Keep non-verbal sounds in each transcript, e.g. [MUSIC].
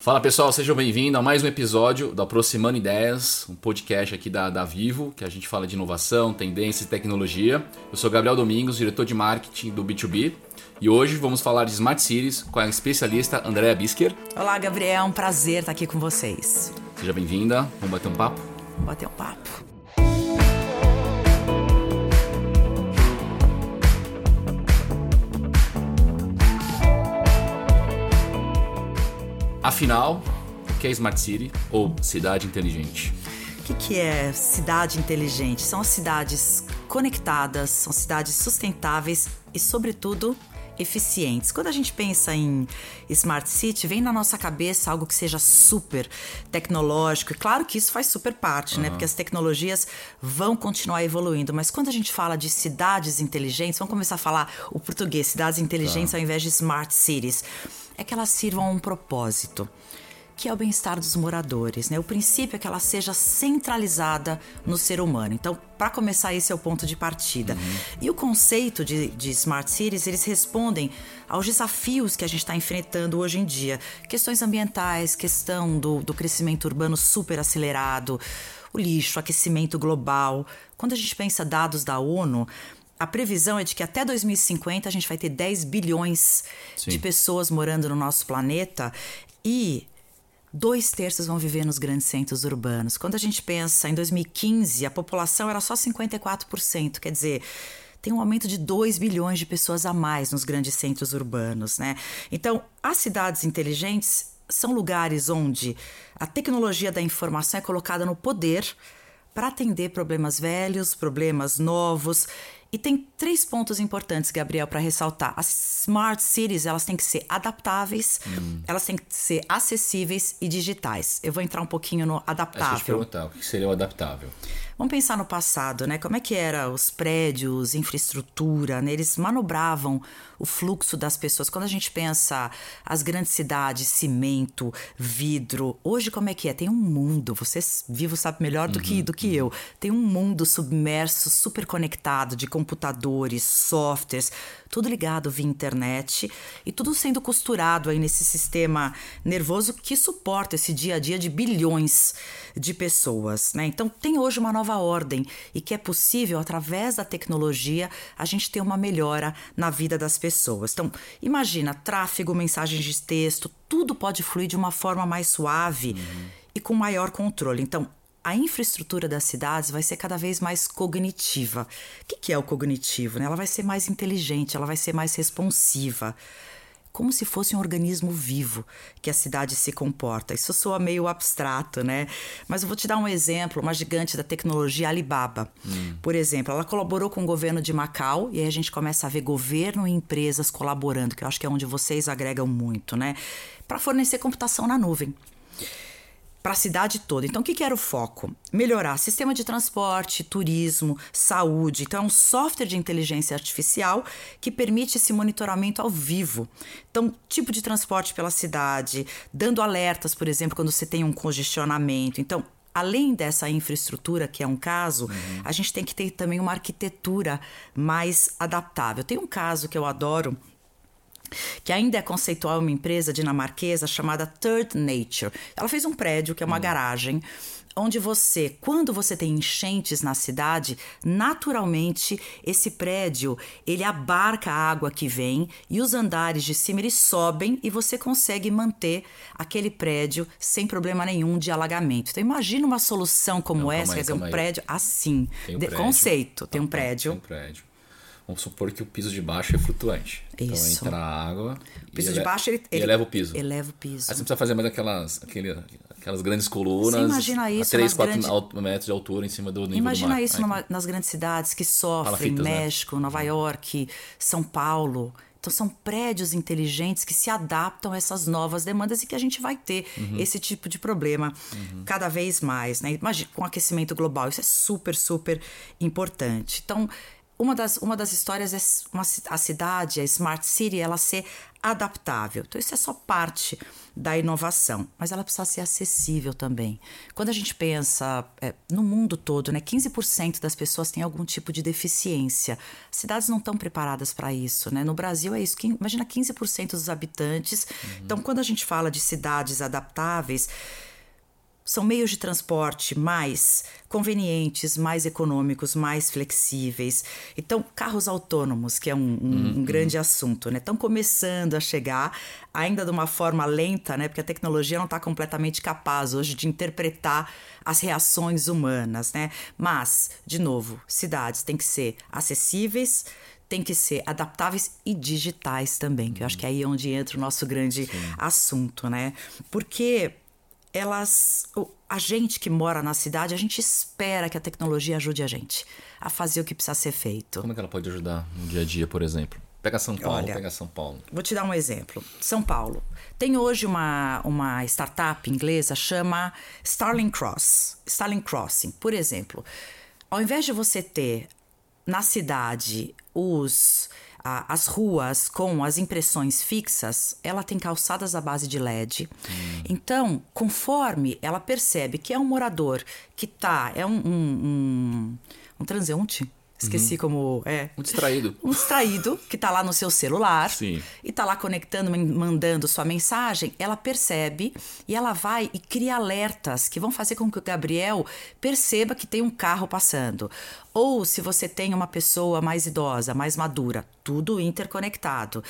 Fala pessoal, sejam bem-vindos a mais um episódio do Aproximando Ideias, um podcast aqui da, da Vivo, que a gente fala de inovação, tendência e tecnologia. Eu sou Gabriel Domingos, diretor de marketing do B2B, e hoje vamos falar de Smart Cities com a especialista Andrea Bisker. Olá, Gabriel, é um prazer estar aqui com vocês. Seja bem-vinda, vamos bater um papo? Vamos bater um papo. Afinal, o que é Smart City ou cidade inteligente? O que, que é cidade inteligente? São as cidades conectadas, são cidades sustentáveis e, sobretudo, eficientes. Quando a gente pensa em Smart City, vem na nossa cabeça algo que seja super tecnológico. E claro que isso faz super parte, uhum. né? Porque as tecnologias vão continuar evoluindo. Mas quando a gente fala de cidades inteligentes, vamos começar a falar o português, cidades inteligentes tá. ao invés de Smart Cities é que elas sirvam a um propósito, que é o bem-estar dos moradores. Né? O princípio é que ela seja centralizada no ser humano. Então, para começar, esse é o ponto de partida. Uhum. E o conceito de, de Smart Cities, eles respondem aos desafios que a gente está enfrentando hoje em dia. Questões ambientais, questão do, do crescimento urbano super acelerado, o lixo, aquecimento global. Quando a gente pensa dados da ONU, a previsão é de que até 2050 a gente vai ter 10 bilhões Sim. de pessoas morando no nosso planeta e dois terços vão viver nos grandes centros urbanos. Quando a gente pensa em 2015, a população era só 54%, quer dizer, tem um aumento de 2 bilhões de pessoas a mais nos grandes centros urbanos, né? Então, as cidades inteligentes são lugares onde a tecnologia da informação é colocada no poder para atender problemas velhos, problemas novos e tem três pontos importantes, Gabriel, para ressaltar. As smart cities, elas têm que ser adaptáveis, hum. elas têm que ser acessíveis e digitais. Eu vou entrar um pouquinho no adaptável. Deixa eu te perguntar, o que seria o adaptável? Vamos pensar no passado, né? Como é que era os prédios, infraestrutura, né? Eles manobravam o fluxo das pessoas. Quando a gente pensa as grandes cidades, cimento, vidro, hoje como é que é? Tem um mundo, você vivo sabe melhor do uhum, que do que uhum. eu. Tem um mundo submerso, super conectado de computadores, softwares, tudo ligado via internet e tudo sendo costurado aí nesse sistema nervoso que suporta esse dia a dia de bilhões de pessoas, né? Então tem hoje uma nova ordem e que é possível através da tecnologia a gente ter uma melhora na vida das pessoas. Então, imagina tráfego, mensagens de texto, tudo pode fluir de uma forma mais suave uhum. e com maior controle. Então, a infraestrutura das cidades vai ser cada vez mais cognitiva. O que é o cognitivo? Né? Ela vai ser mais inteligente, ela vai ser mais responsiva. Como se fosse um organismo vivo que a cidade se comporta. Isso soa meio abstrato, né? Mas eu vou te dar um exemplo, uma gigante da tecnologia Alibaba. Hum. Por exemplo, ela colaborou com o governo de Macau, e aí a gente começa a ver governo e empresas colaborando, que eu acho que é onde vocês agregam muito, né? Para fornecer computação na nuvem para a cidade toda. Então, o que, que, era o foco? Melhorar sistema de transporte, turismo, saúde. Então, é um software de inteligência artificial que permite esse monitoramento ao vivo. Então, tipo de transporte pela cidade, dando alertas, por exemplo, quando você tem um congestionamento. Então, além dessa infraestrutura, que é um caso, uhum. a gente tem que ter também uma arquitetura mais adaptável. Tem um caso que eu adoro que ainda é conceitual uma empresa dinamarquesa chamada Third Nature. Ela fez um prédio que é uma hum. garagem onde você, quando você tem enchentes na cidade, naturalmente esse prédio ele abarca a água que vem e os andares de cima eles sobem e você consegue manter aquele prédio sem problema nenhum de alagamento. Então imagina uma solução como Não, essa, quer dizer, um prédio assim, um prédio. conceito, tem um prédio. Tem um prédio Vamos supor que o piso de baixo é flutuante. Então, Isso. Então entra a água. O piso de baixo ele, ele, eleva o piso. Eleva o piso. Aí você precisa fazer mais aquelas, aquele, aquelas grandes colunas. Você imagina isso. A 3, 4 grande... metros de altura em cima do nível Imagina do mar. isso numa, nas grandes cidades que sofrem, né? México, né? Nova York, São Paulo. Então são prédios inteligentes que se adaptam a essas novas demandas e que a gente vai ter uhum. esse tipo de problema uhum. cada vez mais, né? Imagina com aquecimento global, isso é super, super importante. Então, uma das, uma das histórias é uma, a cidade, a Smart City, ela ser adaptável. Então, isso é só parte da inovação, mas ela precisa ser acessível também. Quando a gente pensa é, no mundo todo, né, 15% das pessoas têm algum tipo de deficiência. Cidades não estão preparadas para isso. Né? No Brasil é isso. Imagina 15% dos habitantes. Uhum. Então, quando a gente fala de cidades adaptáveis, são meios de transporte mais convenientes, mais econômicos, mais flexíveis. Então, carros autônomos, que é um, um, uhum. um grande assunto, né? Estão começando a chegar, ainda de uma forma lenta, né? Porque a tecnologia não está completamente capaz hoje de interpretar as reações humanas, né? Mas, de novo, cidades têm que ser acessíveis, têm que ser adaptáveis e digitais também, que eu acho que é aí onde entra o nosso grande Sim. assunto, né? Porque elas. A gente que mora na cidade, a gente espera que a tecnologia ajude a gente a fazer o que precisa ser feito. Como é que ela pode ajudar no dia a dia, por exemplo? Pega São Paulo, Olha, pega São Paulo. Vou te dar um exemplo. São Paulo. Tem hoje uma, uma startup inglesa chama Starling Cross. Starling Crossing, por exemplo. Ao invés de você ter na cidade os a, as ruas com as impressões fixas, ela tem calçadas à base de LED. Hum. Então, conforme ela percebe que é um morador que tá, é um, um, um, um transeunte, Esqueci uhum. como é. Um distraído. Um distraído que está lá no seu celular Sim. e está lá conectando, mandando sua mensagem. Ela percebe e ela vai e cria alertas que vão fazer com que o Gabriel perceba que tem um carro passando. Ou se você tem uma pessoa mais idosa, mais madura, tudo interconectado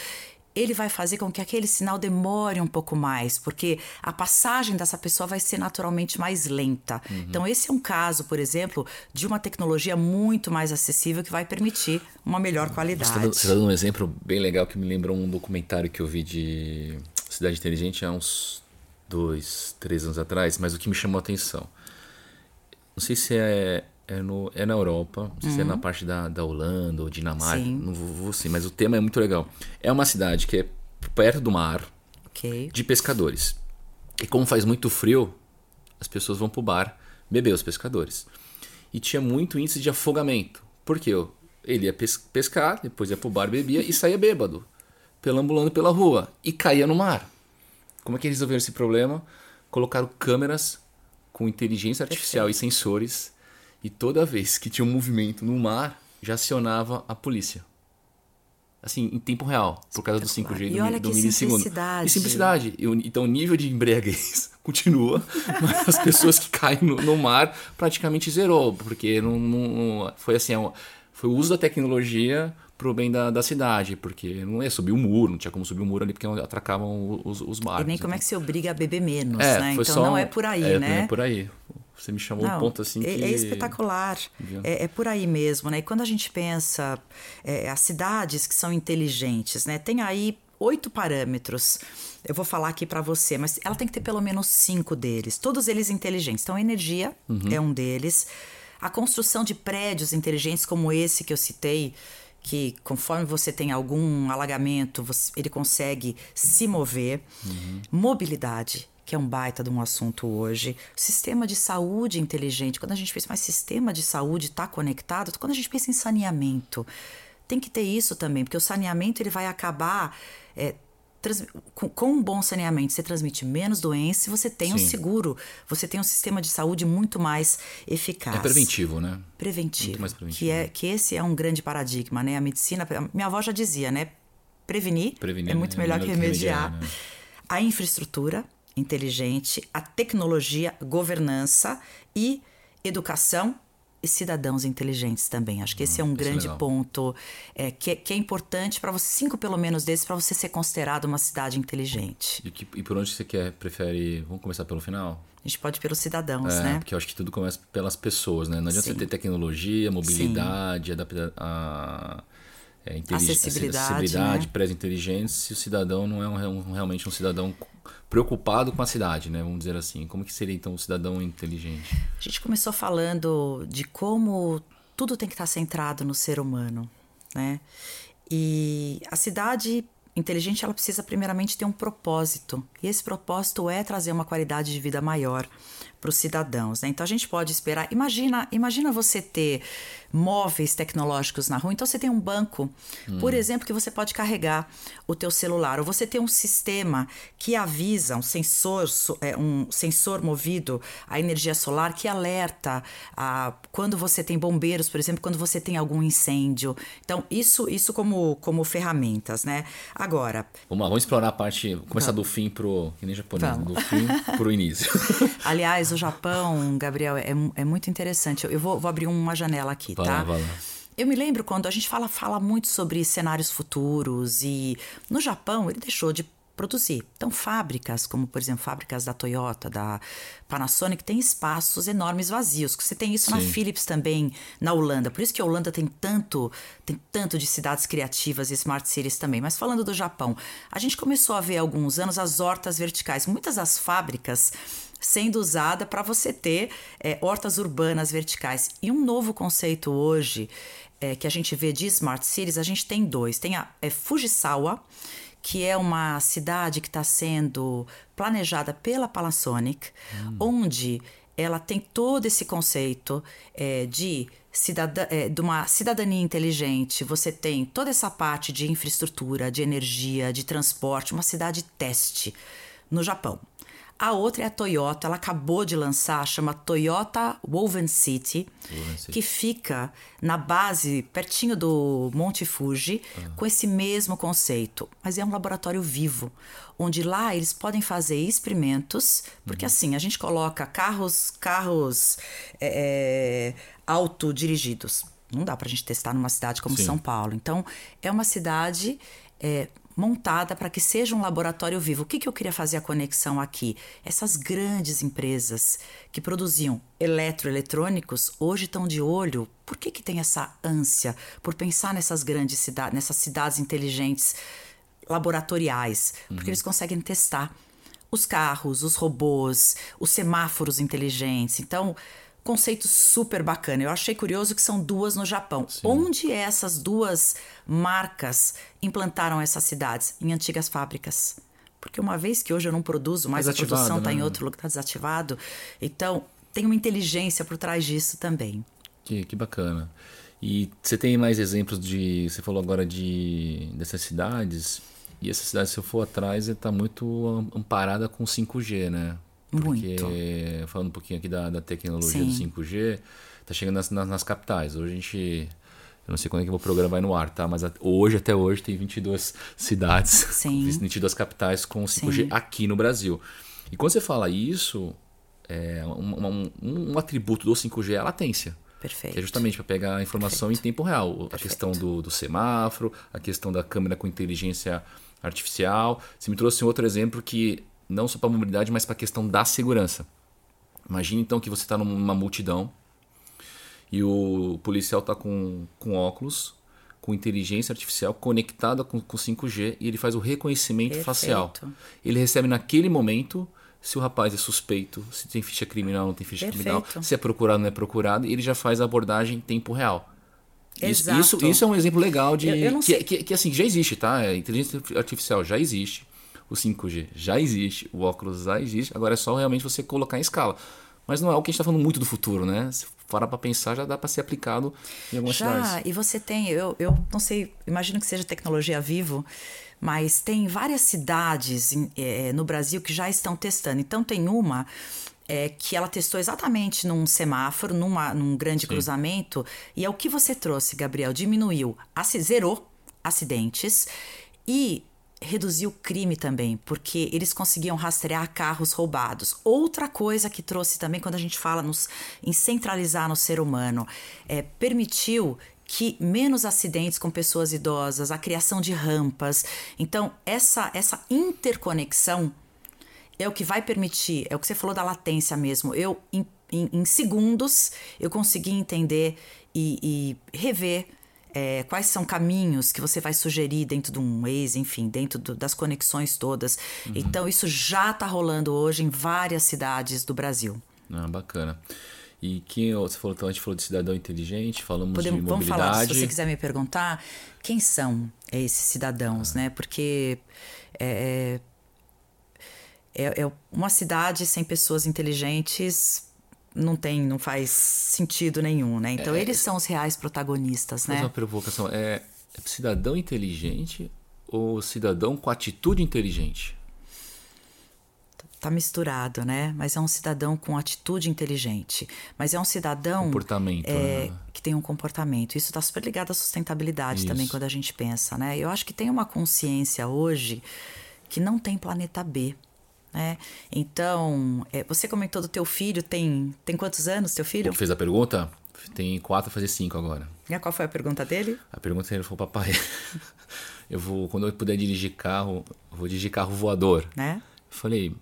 ele vai fazer com que aquele sinal demore um pouco mais, porque a passagem dessa pessoa vai ser naturalmente mais lenta. Uhum. Então, esse é um caso, por exemplo, de uma tecnologia muito mais acessível que vai permitir uma melhor qualidade. Você está dando um exemplo bem legal que me lembrou um documentário que eu vi de Cidade Inteligente há uns dois, três anos atrás, mas o que me chamou a atenção. Não sei se é é, no, é na Europa, não sei uhum. se é na uhum. parte da, da Holanda ou Dinamarca, Sim. não vou, vou sim, mas o tema é muito legal. É uma cidade que é perto do mar, okay. de pescadores. E como faz muito frio, as pessoas vão pro bar beber, os pescadores. E tinha muito índice de afogamento. Por quê? Ele ia pescar, depois ia pro bar, bebia e saía bêbado, pelambulando pela rua e caía no mar. Como é que eles resolveram esse problema? Colocaram câmeras com inteligência artificial Perfeito. e sensores e toda vez que tinha um movimento no mar, já acionava a polícia. Assim, em tempo real, por causa do 5G e olha do, do milissegundo. Simplicidade. E simplicidade. Então o nível de embriaguez [LAUGHS] continua, [LAUGHS] mas as pessoas que caem no, no mar praticamente zerou, porque não, não, foi assim, é foi o uso da tecnologia pro bem da, da cidade, porque não ia subir o muro, não tinha como subir o muro ali porque atracavam os, os barcos. E nem como então. é que se obriga a beber menos, é, né? Então só, não é por aí, é, né? Não é por aí. Você me chamou Não, um ponto assim é, que... É espetacular. É, é, por aí mesmo, né? E quando a gente pensa é, as cidades que são inteligentes, né? Tem aí oito parâmetros. Eu vou falar aqui para você, mas ela tem que ter pelo menos cinco deles. Todos eles inteligentes. Então, a energia uhum. é um deles. A construção de prédios inteligentes como esse que eu citei, que conforme você tem algum alagamento, você, ele consegue se mover. Uhum. Mobilidade que é um baita de um assunto hoje. Sistema de saúde inteligente. Quando a gente pensa, mas sistema de saúde está conectado? Quando a gente pensa em saneamento, tem que ter isso também, porque o saneamento ele vai acabar. É, com, com, um bom saneamento, você transmite menos doença e você tem Sim. um seguro, você tem um sistema de saúde muito mais eficaz. É preventivo, né? Preventivo. Muito mais preventivo. Que, é, que esse é um grande paradigma, né? A medicina, minha avó já dizia, né? Prevenir, Prevenir é muito melhor, melhor que remediar. Que remediar né? A infraestrutura, inteligente, a tecnologia, governança e educação e cidadãos inteligentes também. Acho que esse é um hum, grande é ponto é, que, é, que, é importante para você, cinco pelo menos desses, para você ser considerado uma cidade inteligente. E, que, e, por onde você quer, prefere? Vamos começar pelo final? A gente pode ir pelos cidadãos, é, né? Porque eu acho que tudo começa pelas pessoas, né? Não adianta Sim. ter tecnologia, mobilidade, adaptação. a é, acessibilidade, acessibilidade né? pré-inteligente, se o cidadão não é um, um, realmente um cidadão preocupado com a cidade, né? Vamos dizer assim. Como que seria então um cidadão inteligente? A gente começou falando de como tudo tem que estar centrado no ser humano, né? E a cidade inteligente ela precisa primeiramente ter um propósito. E esse propósito é trazer uma qualidade de vida maior para os cidadãos. Né? Então a gente pode esperar. Imagina, imagina você ter móveis tecnológicos na rua. Então você tem um banco, hum. por exemplo, que você pode carregar o teu celular. Ou você tem um sistema que avisa, um sensor, é, um sensor movido à energia solar que alerta a, quando você tem bombeiros, por exemplo, quando você tem algum incêndio. Então isso, isso como, como ferramentas, né? Agora. Vamos lá, vamos explorar a parte, começar vamos. do fim pro que nem japonês, vamos. do fim pro início. [LAUGHS] Aliás, o Japão, Gabriel, é, é muito interessante. Eu vou, vou abrir uma janela aqui, vai tá? Lá, vai lá. Eu me lembro quando a gente fala, fala muito sobre cenários futuros e no Japão ele deixou de produzir. Então, fábricas, como por exemplo, fábricas da Toyota, da Panasonic, tem espaços enormes vazios. Você tem isso Sim. na Philips também, na Holanda. Por isso que a Holanda tem tanto, tem tanto de cidades criativas e smart cities também. Mas falando do Japão, a gente começou a ver há alguns anos as hortas verticais. Muitas das fábricas sendo usada para você ter é, hortas urbanas verticais. E um novo conceito hoje é, que a gente vê de smart cities, a gente tem dois. Tem a é, Fujisawa, que é uma cidade que está sendo planejada pela Panasonic, hum. onde ela tem todo esse conceito é, de, cidadã, é, de uma cidadania inteligente. Você tem toda essa parte de infraestrutura, de energia, de transporte, uma cidade teste no Japão. A outra é a Toyota, ela acabou de lançar, chama Toyota Woven City, Woven City. que fica na base, pertinho do Monte Fuji, ah. com esse mesmo conceito. Mas é um laboratório vivo, onde lá eles podem fazer experimentos, porque uhum. assim, a gente coloca carros, carros é, é autodirigidos. Não dá para a gente testar numa cidade como Sim. São Paulo. Então, é uma cidade é, montada para que seja um laboratório vivo. O que, que eu queria fazer a conexão aqui? Essas grandes empresas que produziam eletroeletrônicos hoje estão de olho. Por que, que tem essa ânsia por pensar nessas grandes cidades, nessas cidades inteligentes laboratoriais? Porque uhum. eles conseguem testar os carros, os robôs, os semáforos inteligentes. Então, conceito super bacana. Eu achei curioso que são duas no Japão. Sim. Onde essas duas marcas implantaram essas cidades? Em antigas fábricas. Porque uma vez que hoje eu não produzo, mais a produção está né? em outro lugar, está desativado. Então, tem uma inteligência por trás disso também. Que, que bacana. E você tem mais exemplos de. Você falou agora de dessas cidades. E essa cidade, se eu for atrás, está muito amparada com 5G, né? Porque, Muito. falando um pouquinho aqui da, da tecnologia Sim. do 5G, tá chegando nas, nas, nas, capitais. Hoje a gente. Eu não sei quando é que o programa vai no ar, tá? Mas hoje, até hoje, tem 22 [LAUGHS] cidades, Sim. [LAUGHS] 22 capitais com 5G Sim. aqui no Brasil. E quando você fala isso, é, um, um, um, atributo do 5G é a latência. Perfeito. Que é justamente para pegar a informação Perfeito. em tempo real. Perfeito. A questão do, do semáforo, a questão da câmera com inteligência artificial. Você me trouxe um outro exemplo que não só para a mobilidade, mas para a questão da segurança. Imagine então que você está numa multidão e o policial está com, com óculos, com inteligência artificial conectada com, com 5G e ele faz o reconhecimento Perfeito. facial. Ele recebe naquele momento se o rapaz é suspeito, se tem ficha criminal ou não tem ficha Perfeito. criminal, se é procurado ou não é procurado, e ele já faz a abordagem em tempo real. Isso, isso, isso, é um exemplo legal de. Eu, eu que, que, que, assim, já existe, tá? A inteligência artificial já existe o 5G já existe, o óculos já existe, agora é só realmente você colocar em escala. Mas não é o que a gente está falando muito do futuro, né? Se parar para pensar, já dá para ser aplicado em algumas já, cidades. e você tem, eu, eu não sei, imagino que seja tecnologia vivo, mas tem várias cidades é, no Brasil que já estão testando. Então tem uma é, que ela testou exatamente num semáforo, numa, num grande Sim. cruzamento, e é o que você trouxe, Gabriel, diminuiu, zerou acidentes e reduziu o crime também, porque eles conseguiam rastrear carros roubados. Outra coisa que trouxe também, quando a gente fala nos, em centralizar no ser humano, é, permitiu que menos acidentes com pessoas idosas, a criação de rampas. Então, essa, essa interconexão é o que vai permitir, é o que você falou da latência mesmo. Eu, em, em, em segundos, eu consegui entender e, e rever é, quais são caminhos que você vai sugerir dentro de um Waze, enfim, dentro do, das conexões todas. Uhum. Então, isso já está rolando hoje em várias cidades do Brasil. Ah, bacana. E quem você falou, então a gente falou de cidadão inteligente, falamos Podemos, de vamos mobilidade. falar, se você quiser me perguntar, quem são esses cidadãos, né? Porque é, é, é uma cidade sem pessoas inteligentes não tem, não faz sentido nenhum, né? Então É, eles são os reais protagonistas, né? uma provocação, é cidadão inteligente ou cidadão com atitude inteligente? Tá misturado, né? Mas é um cidadão com atitude inteligente. Mas é um cidadão Comportamento, é, né? que tem um comportamento. Isso está super ligado à sustentabilidade também, Isso. quando a gente pensa, né? Eu acho que tem uma consciência hoje que não tem planeta B. Né? Então, é, você comentou do teu filho, tem, tem quantos anos teu filho? que fez a pergunta? Tem quatro, fazer cinco agora. E qual foi a pergunta dele? A pergunta ele falou, papai, [LAUGHS] eu vou, quando eu puder dirigir carro, eu vou dirigir carro voador. Né? Eu falei,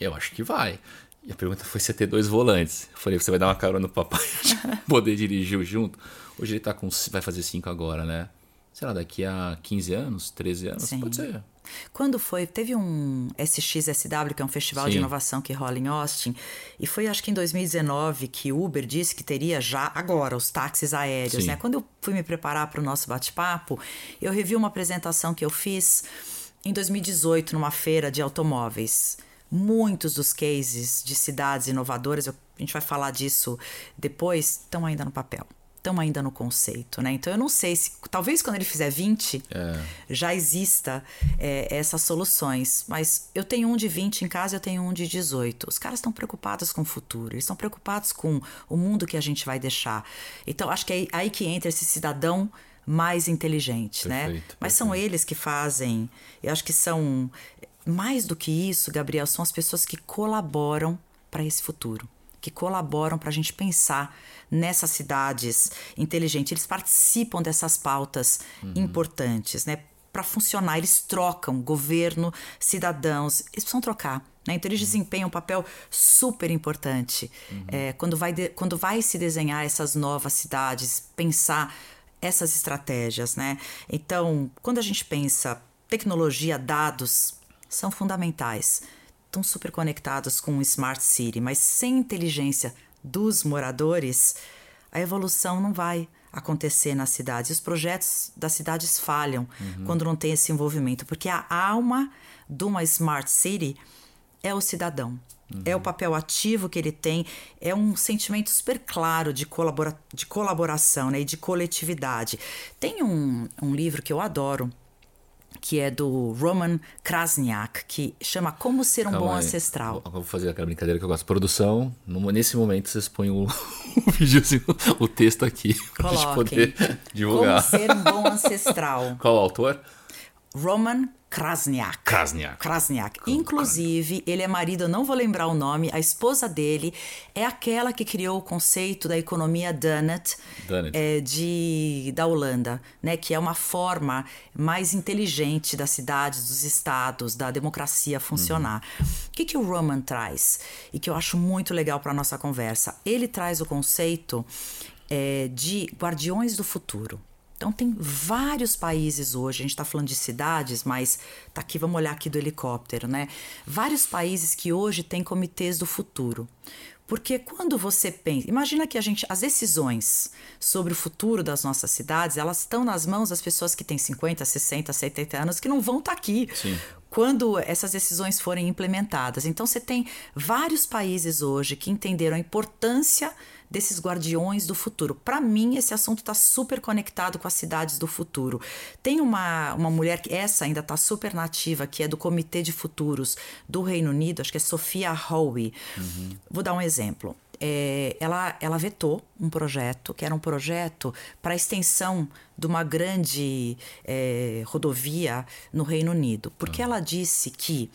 eu acho que vai. E a pergunta foi se ia ter dois volantes. Eu falei, você vai dar uma carona no papai [LAUGHS] poder dirigir junto? Hoje ele tá com. Vai fazer cinco agora, né? Sei lá, daqui a 15 anos, 13 anos, Sim. pode ser. Quando foi? Teve um SXSW, que é um festival de Sim. inovação que rola em Austin, e foi acho que em 2019 que Uber disse que teria já agora os táxis aéreos, Sim. né? Quando eu fui me preparar para o nosso bate-papo, eu revi uma apresentação que eu fiz em 2018 numa feira de automóveis. Muitos dos cases de cidades inovadoras, eu- a gente vai falar disso depois, estão ainda no papel. Estão ainda no conceito, né? Então eu não sei se. Talvez quando ele fizer 20, É. já exista é, essas soluções. Mas eu tenho um de 20 em casa, eu tenho um de 18. Os caras estão preocupados com o futuro, eles estão preocupados com o mundo que a gente vai deixar. Então, acho que é aí, que entra esse cidadão mais inteligente, né? Perfeito, Mas são perfeito. eles que fazem. Eu acho que são. Mais do que isso, Gabriel, são as pessoas que colaboram para esse futuro. Que colaboram para a gente pensar nessas cidades inteligentes. Eles participam dessas pautas importantes, né? Para funcionar, eles trocam governo, cidadãos, eles precisam trocar. Né? Então, eles desempenham um papel super importante é, quando, vai de- quando vai se desenhar essas novas cidades, pensar essas estratégias, né? Então, quando a gente pensa tecnologia, dados são fundamentais, estão super conectados com o Smart City, mas sem inteligência dos moradores, a evolução não vai acontecer nas cidades. Os projetos das cidades falham quando não tem esse envolvimento, porque a alma de uma Smart City é o cidadão. É o papel ativo que ele tem, é um sentimento super claro de, colabora de colaboração né, e de coletividade. Tem um, um livro que eu adoro, que é do Roman Krasniak, que chama Como Ser um Calma Bom aí. Ancestral. Vou, vou fazer aquela brincadeira que eu gosto. Produção, no- nesse momento vocês põem o, [LAUGHS] o videozinho, o texto aqui, pra gente poder divulgar. Como Ser um Bom Ancestral. Qual o autor? Roman Krasniak. Krasniak. Krasniak. Inclusive, ele é marido, eu não vou lembrar o nome, a esposa dele é aquela que criou o conceito da economia Donut. é, de, da Holanda, né? Que é uma forma mais inteligente das cidades, dos estados, da democracia funcionar. O que, que o Roman traz? E que eu acho muito legal para nossa conversa. Ele traz o conceito é, de guardiões do futuro. Então tem vários países hoje, a gente está falando de cidades, mas tá aqui, vamos olhar aqui do helicóptero, né? Vários países que hoje têm comitês do futuro. Porque quando você pensa, imagina que a gente, as decisões sobre o futuro das nossas cidades, elas estão nas mãos das pessoas que têm 50, 60, 70 anos que não vão estar aqui Sim. quando essas decisões forem implementadas. Então você tem vários países hoje que entenderam a importância desses guardiões do futuro. Para mim, esse assunto está super conectado com as cidades do futuro. Tem uma, uma mulher que essa ainda está super nativa, que é do Comitê de Futuros do Reino Unido, acho que é Sofia Howe. Vou dar um exemplo. É, ela, ela vetou um projeto, que era um projeto para a extensão de uma grande é, rodovia no Reino Unido, porque ela disse que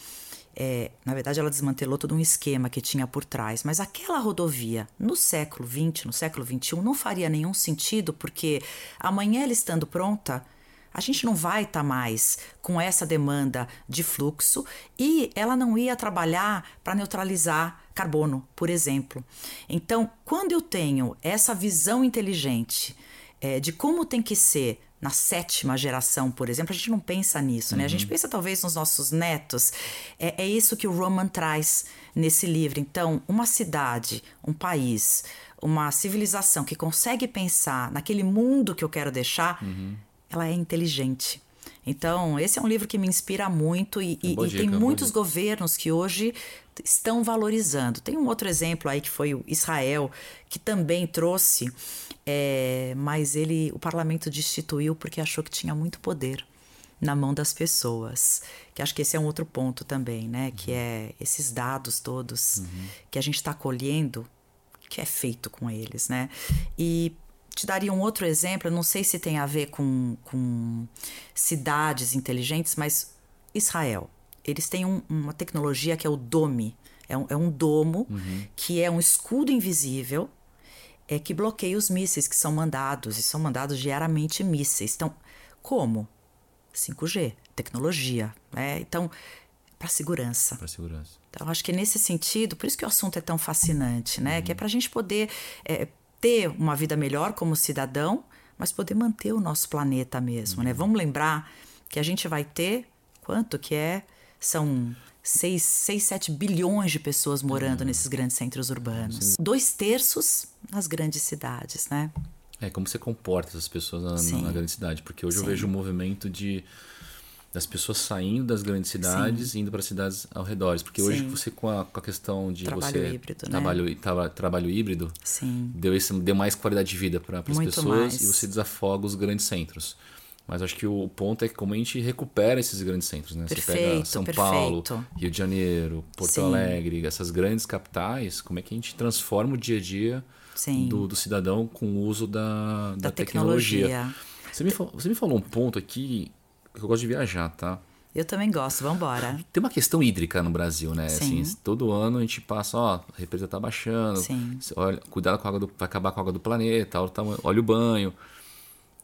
é, na verdade, ela desmantelou todo um esquema que tinha por trás, mas aquela rodovia no século XX, no século XXI, não faria nenhum sentido, porque amanhã ela estando pronta, a gente não vai estar mais com essa demanda de fluxo e ela não ia trabalhar para neutralizar carbono, por exemplo. Então, quando eu tenho essa visão inteligente é, de como tem que ser na sétima geração, por exemplo, a gente não pensa nisso, né? A gente pensa talvez nos nossos netos. É, é isso que o Roman traz nesse livro. Então, uma cidade, um país, uma civilização que consegue pensar naquele mundo que eu quero deixar, Uhum. ela é inteligente. Então, esse é um livro que me inspira muito e, e- boa e dica, tem boa muitos dica. governos que hoje estão valorizando. Tem um outro exemplo aí que foi o Israel, que também trouxe, é, mas ele, o parlamento destituiu porque achou que tinha muito poder na mão das pessoas. Que acho que esse é um outro ponto também, né? Que é esses dados todos que a gente está colhendo, que é feito com eles, né? E te daria um outro exemplo, não sei se tem a ver com, com cidades inteligentes, mas Israel. Eles têm um- uma tecnologia que é o Dome. É um, é um domo que é um escudo invisível é que bloqueia os mísseis que são mandados, e são mandados diariamente mísseis. Então, como? 5G, tecnologia, né? Então, para segurança. Para segurança. Então, acho que nesse sentido, por isso que o assunto é tão fascinante, né? Que é para a gente poder é, ter uma vida melhor como cidadão, mas poder manter o nosso planeta mesmo, né? Vamos lembrar que a gente vai ter quanto que é? São 6, 6 7 bilhões de pessoas morando nesses grandes centros urbanos. Dois terços nas grandes cidades, né? É, como você comporta essas pessoas na, Sim. na grande cidade. Porque hoje eu Sim. vejo um movimento de das pessoas saindo das grandes cidades e indo para cidades ao redor. Porque hoje Sim. você com a, com a questão de Trabalho você híbrido, né? trabalho, traba- trabalho híbrido Sim. deu esse deu mais qualidade de vida para as pessoas mais. e você desafoga os grandes centros. Mas acho que o ponto é como a gente recupera esses grandes centros, né? você pega Perfeito, São perfeito. Paulo, Rio de Janeiro, Porto Sim. Alegre, essas grandes capitais, como é que a gente transforma o dia a dia Sim. do, do cidadão com o uso da, da, Da tecnologia. tecnologia. Você, me, você me falou um ponto aqui eu gosto de viajar, tá? Eu também gosto, vamos embora. Tem uma questão hídrica no Brasil, né? Sim. Assim, todo ano a gente passa, ó, a represa tá baixando. Sim. Olha, cuidado com a água do, vai acabar com a água do planeta, olha o, tamanho- olha o banho.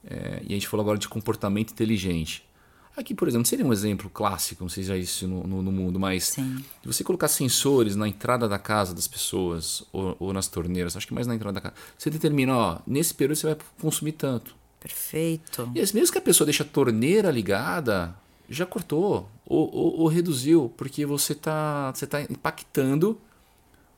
É, e a gente falou agora de comportamento inteligente. Aqui, por exemplo, seria um exemplo clássico, não sei se isso no, no- no mundo, mas Sim. você colocar sensores na entrada da casa das pessoas ou, ou nas torneiras, acho que mais na entrada da casa. Você determina, ó, nesse período você vai consumir tanto. Perfeito. E mesmo que a pessoa deixe a torneira ligada, já cortou ou, ou- ou reduziu, porque você está você tá impactando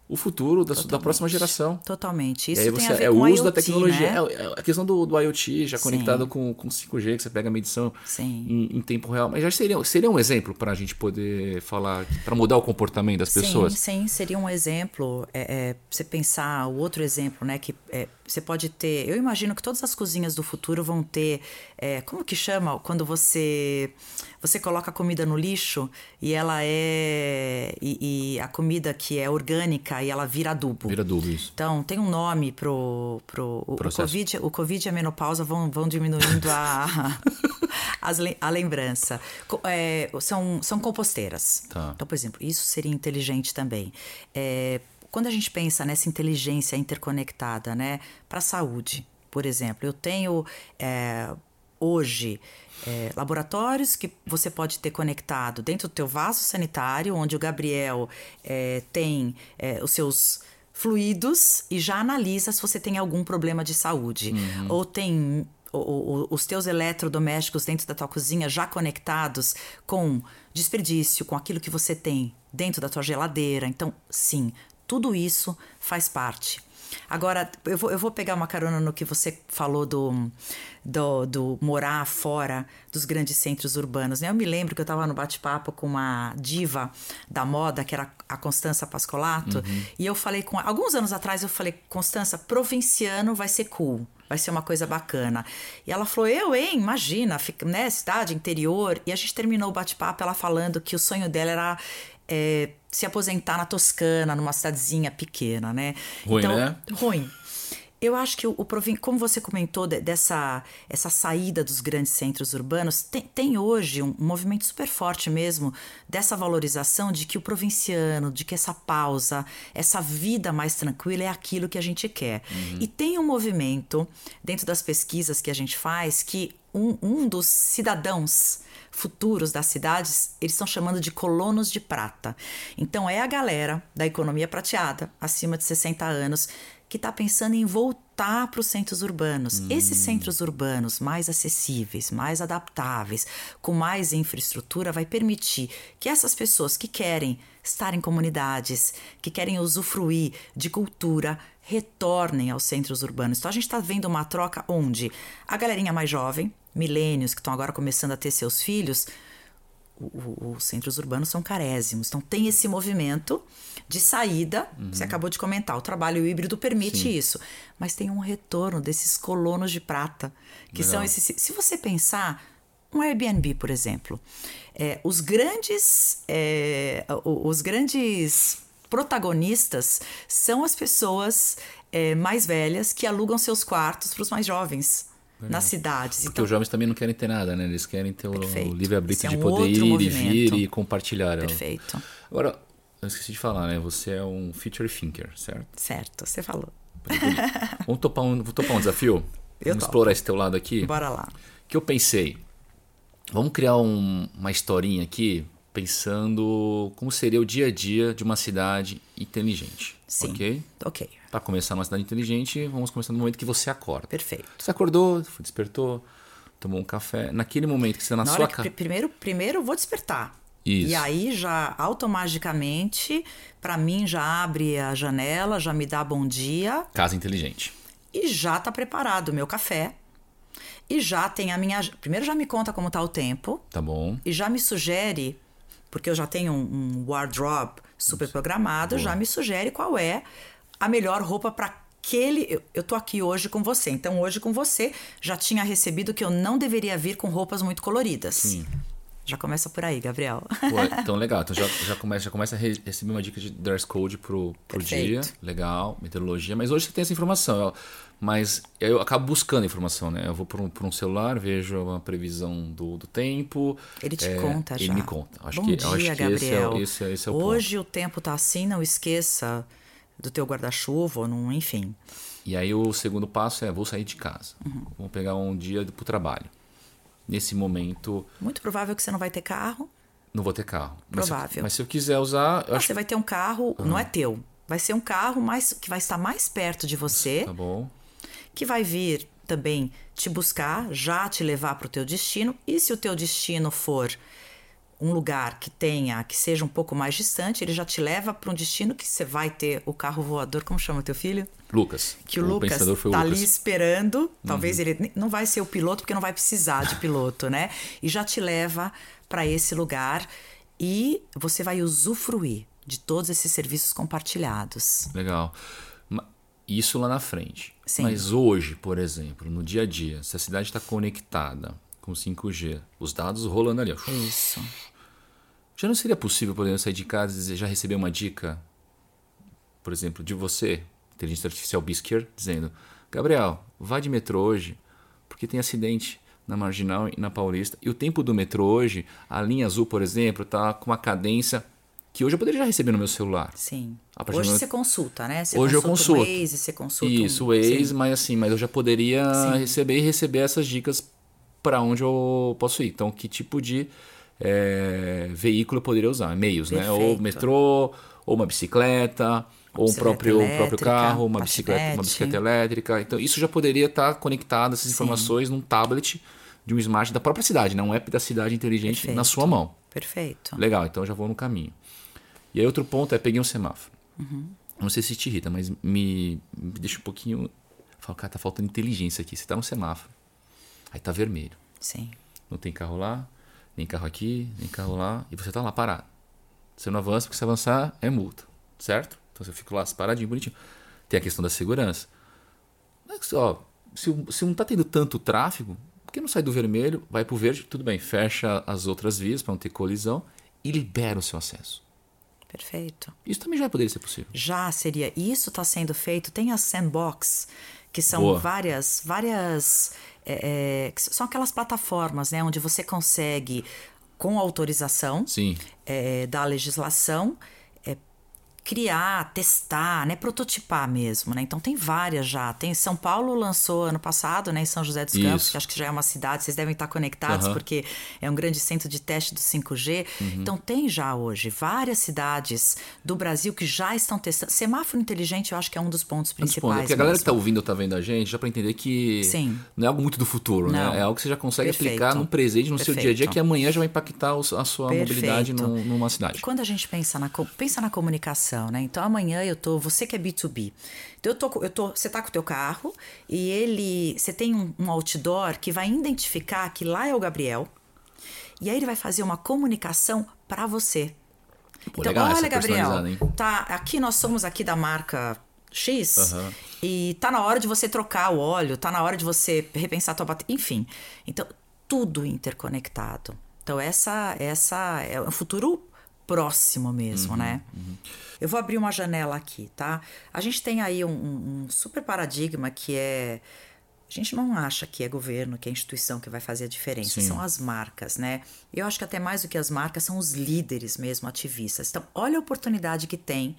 o futuro da, da próxima geração. Totalmente. E Isso aí tem você a ver é com o uso IoT, da tecnologia, né? é, é a questão do, do IoT já Sim. conectado com, com 5G, que você pega a medição em, em tempo real. Mas já seria, seria um exemplo para a gente poder falar, para mudar o comportamento das pessoas. Sim, sim, seria um exemplo. É, é, você pensar o outro exemplo, né? Que é, você pode ter. Eu imagino que todas as cozinhas do futuro vão ter. é, como que chama? Quando você você coloca a comida no lixo e ela é e, e a comida que é orgânica e ela vira adubo. Vira adubo isso. Então, tem um nome pro, pro o, o. Covid, o Covid e a menopausa vão, vão diminuindo a, [LAUGHS] as a lembrança. É, são, são composteiras. Tá. Então, por exemplo, isso seria inteligente também. É, quando a gente pensa nessa inteligência interconectada, né, para a saúde, por exemplo, eu tenho é, hoje é, laboratórios que você pode ter conectado dentro do teu vaso sanitário, onde o Gabriel é, tem é, os seus fluidos e já analisa se você tem algum problema de saúde. Ou tem o- o- os teus eletrodomésticos dentro da tua cozinha já conectados com desperdício, com aquilo que você tem dentro da tua geladeira. Então, sim, tudo isso faz parte. Agora, eu vou, eu vou pegar uma carona no que você falou do, do, do morar fora dos grandes centros urbanos. Né? Eu me lembro que eu estava no bate-papo com uma diva da moda, que era a Constança Pascolato, e eu falei com. Alguns anos atrás eu falei, Constança, provinciano vai ser cool. Vai ser uma coisa bacana. E ela falou: Eu, hein? Imagina, fica, né? Cidade, interior. E a gente terminou o bate-papo ela falando que o sonho dela era é, se aposentar na Toscana, numa cidadezinha pequena, né? Ruim, né? Ruim. Eu acho que o, o como você comentou de- dessa essa saída dos grandes centros urbanos, tem, tem hoje um, um movimento super forte mesmo dessa valorização de que o provinciano, de que essa pausa, essa vida mais tranquila é aquilo que a gente quer. E tem um movimento dentro das pesquisas que a gente faz que um, um dos cidadãos futuros das cidades, eles estão chamando de colonos de prata. Então é a galera da economia prateada, acima de 60 anos, que está pensando em voltar para os centros urbanos. Esses centros urbanos mais acessíveis, mais adaptáveis, com mais infraestrutura, vai permitir que essas pessoas que querem estar em comunidades, que querem usufruir de cultura, retornem aos centros urbanos. Então a gente está vendo uma troca onde a galerinha mais jovem, milênios que estão agora começando a ter seus filhos, os centros urbanos são carésimos. Então tem esse movimento de saída. Uhum. Você acabou de comentar, o trabalho híbrido permite Sim. isso. Mas tem um retorno desses colonos de prata, que Legal. são esses. Se você pensar, um Airbnb, por exemplo, é, os grandes. É, os grandes protagonistas são as pessoas é, mais velhas que alugam seus quartos para os mais jovens nas cidades. Porque então, os jovens também não querem ter nada, né? Eles querem ter Perfeito. o livre-arbítrio é um de poder ir movimento. e vir e compartilhar. Perfeito. Agora, eu esqueci de falar, né? Você é um future thinker, certo? Certo, você falou. Vamos topar um, vou topar um desafio? Eu Vamos topo. explorar esse teu lado aqui? Bora lá. que eu pensei? Vamos criar um, uma historinha aqui pensando como seria o dia a dia de uma cidade inteligente. Sim. Ok? Ok. Para começar numa cidade inteligente, vamos começar no momento que você acorda. Perfeito. Você acordou, despertou, tomou um café. Naquele momento que você está na, na sua casa. Primeiro, primeiro eu vou despertar. Isso. E aí já automaticamente, para mim, já abre a janela, já me dá bom dia. Casa inteligente. E já tá preparado o meu café. E já tem a minha. Primeiro já me conta como tá o tempo. Tá bom. E já me sugere, porque eu já tenho um, um wardrobe super programado, Boa. já me sugere qual é a melhor roupa para aquele. Eu, eu tô aqui hoje com você. Então, hoje com você, já tinha recebido que eu não deveria vir com roupas muito coloridas. Sim. Já começa por aí, Gabriel. Pô, [LAUGHS] então, legal. Então já, já, começa, já começa a receber uma dica de dress code pro, pro dia. Legal, meteorologia. Mas hoje você tem essa informação. Mas eu acabo buscando informação, né? Eu vou por um, por um celular, vejo uma previsão do, do tempo. Ele te é, conta já. Ele me conta. Acho Bom que, dia, acho que Gabriel. Esse é, esse é, esse é o hoje ponto. o tempo tá assim, não esqueça do teu guarda-chuva, enfim. E aí o segundo passo é vou sair de casa. Uhum. Vou pegar um dia para o trabalho. Nesse momento. Muito provável que você não vai ter carro. Não vou ter carro. Provável. Mas se, mas se eu quiser usar. Eu ah, acho... Você vai ter um carro, uhum. não é teu. Vai ser um carro mais, que vai estar mais perto de você. Tá bom. Que vai vir também te buscar, já te levar para o teu destino. E se o teu destino for um lugar que tenha, que seja um pouco mais distante, ele já te leva para um destino que você vai ter o carro voador, como chama teu filho? Lucas. Que o, o Lucas está ali esperando. Talvez uhum. ele não vai ser o piloto porque não vai precisar de piloto, né? E já te leva para esse lugar e você vai usufruir de todos esses serviços compartilhados. Legal. Isso lá na frente. Sim. Mas hoje, por exemplo, no dia a dia, se a cidade está conectada com 5G, os dados rolando ali, ó. Isso. Já não seria possível, por exemplo, sair de casa e já receber uma dica, por exemplo, de você, inteligência artificial Bisker, dizendo: Gabriel, vá de metrô hoje, porque tem acidente na Marginal e na Paulista. E o tempo do metrô hoje, a linha azul, por exemplo, está com uma cadência que hoje eu poderia já receber no meu celular. Sim. Hoje você consulta, né? Você hoje eu consulto. O Waze, você consulta Isso, o Waze, Sim. mas assim, mas eu já poderia Sim. receber e receber essas dicas para onde eu posso ir. Então, que tipo de é, veículo eu poderia usar, meios, Perfeito. né? Ou metrô, ou uma bicicleta, ou um próprio, elétrica, próprio carro, uma bicicleta, uma bicicleta elétrica. Então isso já poderia estar conectado, essas Sim. informações, num tablet de um smart da própria cidade, né? um app da cidade inteligente Perfeito. na sua mão. Perfeito. Legal, então já vou no caminho. E aí outro ponto é peguei um semáforo. Uhum. Não sei se te irrita, mas me, me deixa um pouquinho. Falo, cara, tá faltando inteligência aqui. Você tá no semáforo. Aí tá vermelho. Sim. Não tem carro lá, nem carro aqui, nem carro lá, e você está lá parado. Você não avança, porque se avançar é multa, certo? Então você fica lá paradinho, bonitinho. Tem a questão da segurança. Mas, ó, se, se não está tendo tanto tráfego, por que não sai do vermelho, vai para o verde, tudo bem, fecha as outras vias para não ter colisão e libera o seu acesso. Perfeito. Isso também já poderia ser possível. Já seria. Isso está sendo feito. Tem a sandbox, que são Boa. várias, várias é, é, são aquelas plataformas né, onde você consegue, com autorização Sim. É, da legislação, criar, testar, né, prototipar mesmo, né? Então tem várias já. Tem São Paulo lançou ano passado, né, em São José dos Campos, Isso. que acho que já é uma cidade, vocês devem estar conectados Aham. porque é um grande centro de teste do 5G. Uhum. Então tem já hoje várias cidades do Brasil que já estão testando. Semáforo inteligente, eu acho que é um dos pontos Responda, principais. porque a galera que mesmo. tá ouvindo ou tá vendo a gente, já pra entender que Sim. não é algo muito do futuro, Não. né? É algo que você já consegue Perfeito. aplicar no presente, no seu dia a dia, Perfeito. que amanhã já vai impactar a sua mobilidade Perfeito. num- numa cidade. E quando a gente pensa na, pensa na comunicação, né? Então amanhã eu tô, você que é B2B. Então eu tô, eu tô, você tá com o teu carro e ele, você tem um, um outdoor que vai identificar que lá é o Gabriel. E aí ele vai fazer uma comunicação para você. Pô, então, legal olha, Gabriel, hein? tá, aqui nós somos aqui da marca X Aham. e tá na hora de você trocar o óleo, tá na hora de você repensar a tua bateria, enfim. Então, tudo interconectado. Então, essa essa é um futuro próximo mesmo, né? Eu vou abrir uma janela aqui, tá? A gente tem aí um, um- um super paradigma que é a gente não acha que é governo, que é instituição que vai fazer a diferença, Sim. são as marcas, né? Eu acho que até mais do que as marcas são os líderes mesmo, ativistas. Então, olha a oportunidade que tem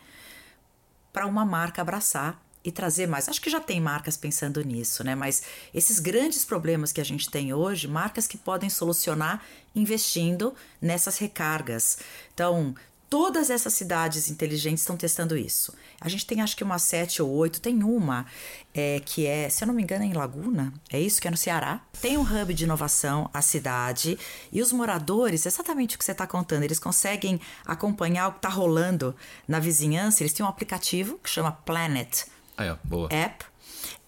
para uma marca abraçar e trazer mais. Acho que já tem marcas pensando nisso, né? Mas esses grandes problemas que a gente tem hoje, marcas que podem solucionar investindo nessas recargas. Então, todas essas cidades inteligentes estão testando isso. A gente tem acho que umas sete ou oito. Tem uma é, que é, se eu não me engano, é em Laguna. É isso que é no Ceará. Tem um hub de inovação, a cidade, e os moradores, exatamente o que você está contando, eles conseguem acompanhar o que está rolando na vizinhança. Eles têm um aplicativo que chama Planet Aí, ó, boa. App.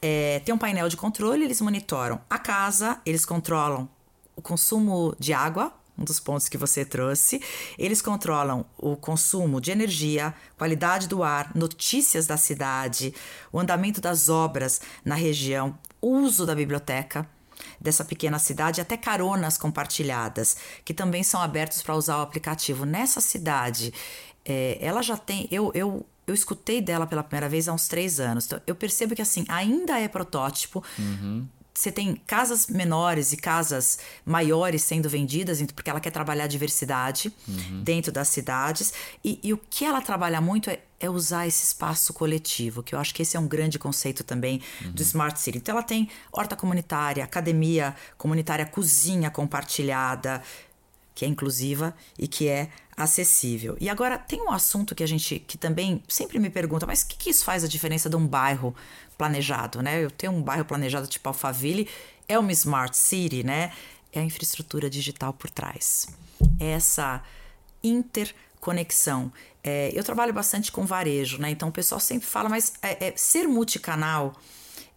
É, tem um painel de controle, eles monitoram a casa, eles controlam o consumo de água, um dos pontos que você trouxe. Eles controlam o consumo de energia, qualidade do ar, notícias da cidade, o andamento das obras na região, uso da biblioteca dessa pequena cidade, até caronas compartilhadas, que também são abertos para usar o aplicativo. Nessa cidade, é, ela já tem. Eu, eu, eu escutei dela pela primeira vez há uns três anos. Então, eu percebo que assim, ainda é protótipo. Você tem casas menores e casas maiores sendo vendidas, porque ela quer trabalhar a diversidade dentro das cidades. E, e o que ela trabalha muito é, é usar esse espaço coletivo, que eu acho que esse é um grande conceito também do Smart City. Então, ela tem horta comunitária, academia comunitária, cozinha compartilhada, que é inclusiva e que é acessível. E agora tem um assunto que a gente que também sempre me pergunta, mas o que, que isso faz a diferença de um bairro planejado, né? Eu tenho um bairro planejado tipo Alphaville, é uma smart city, né? É a infraestrutura digital por trás. É essa interconexão. É, eu trabalho bastante com varejo, né? Então o pessoal sempre fala, mas é, é, ser multicanal,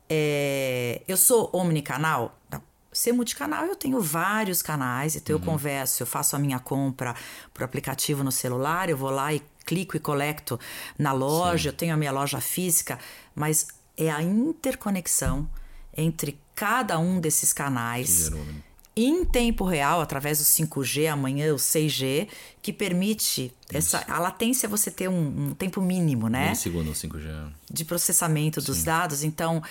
é, eu sou omnicanal? Não. Ser multicanal, eu tenho vários canais, então eu converso, eu faço a minha compra por aplicativo no celular, eu vou lá e clico e colecto na loja, eu tenho a minha loja física, mas é a interconexão entre cada um desses canais em tempo real, através do 5G, amanhã o 6G, que permite essa a latência é você ter um, um tempo mínimo, né? Segundo 5G. de processamento dos dados. Então,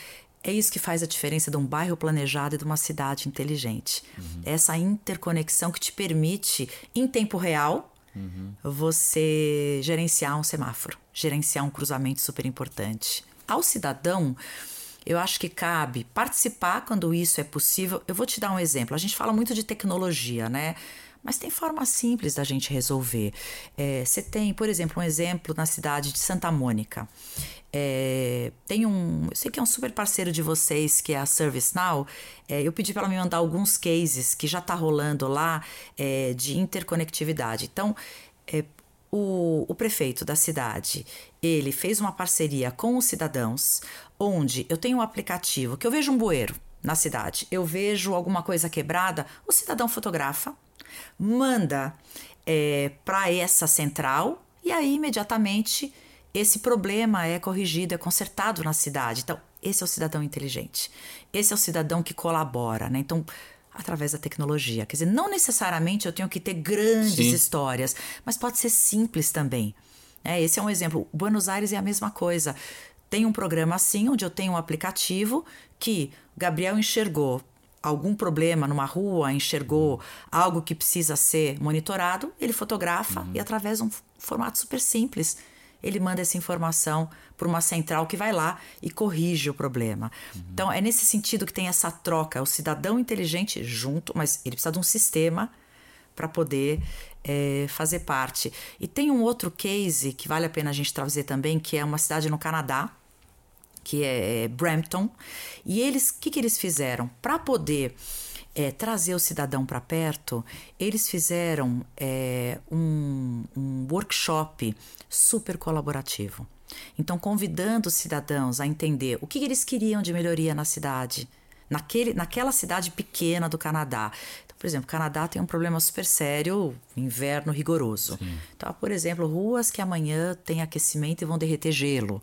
é isso que faz a diferença de um bairro planejado e de uma cidade inteligente. Essa interconexão que te permite, em tempo real, você gerenciar um semáforo, gerenciar um cruzamento super importante. Ao cidadão, eu acho que cabe participar quando isso é possível. Eu vou te dar um exemplo. A gente fala muito de tecnologia, né? Mas tem formas simples da gente resolver. É, você tem, por exemplo, um exemplo na cidade de Santa Mônica. É, tem um. Eu sei que é um super parceiro de vocês, que é a ServiceNow. É, eu pedi para ela me mandar alguns cases que já está rolando lá é, de interconectividade. Então, é, o, o, prefeito da cidade, ele fez uma parceria com os cidadãos, onde eu tenho um aplicativo que eu vejo um bueiro na cidade, eu vejo alguma coisa quebrada, o cidadão fotografa, manda é, para essa central e aí imediatamente esse problema é corrigido, é consertado na cidade. Então, esse é o cidadão inteligente. Esse é o cidadão que colabora, né? Então, através da tecnologia. Quer dizer, não necessariamente eu tenho que ter grandes Sim. histórias, mas pode ser simples também. É, esse é um exemplo. Buenos Aires é a mesma coisa. Tem um programa assim, onde eu tenho um aplicativo que Gabriel enxergou algum problema numa rua, enxergou algo que precisa ser monitorado, ele fotografa uhum. e através de um formato super simples, ele manda essa informação para uma central que vai lá e corrige o problema. Uhum. Então, é nesse sentido que tem essa troca, o cidadão inteligente junto, mas ele precisa de um sistema para poder é, fazer parte. E tem um outro case que vale a pena a gente trazer também, que é uma cidade no Canadá, que é Brampton. E eles, o que, que eles fizeram? Para poder é, trazer o cidadão para perto, eles fizeram é, um, um workshop super colaborativo. Então, convidando os cidadãos a entender o que eles queriam de melhoria na cidade, naquele, naquela cidade pequena do Canadá. Por exemplo, o Canadá tem um problema super sério, inverno rigoroso. Sim. Então, por exemplo, ruas que amanhã têm aquecimento e vão derreter gelo.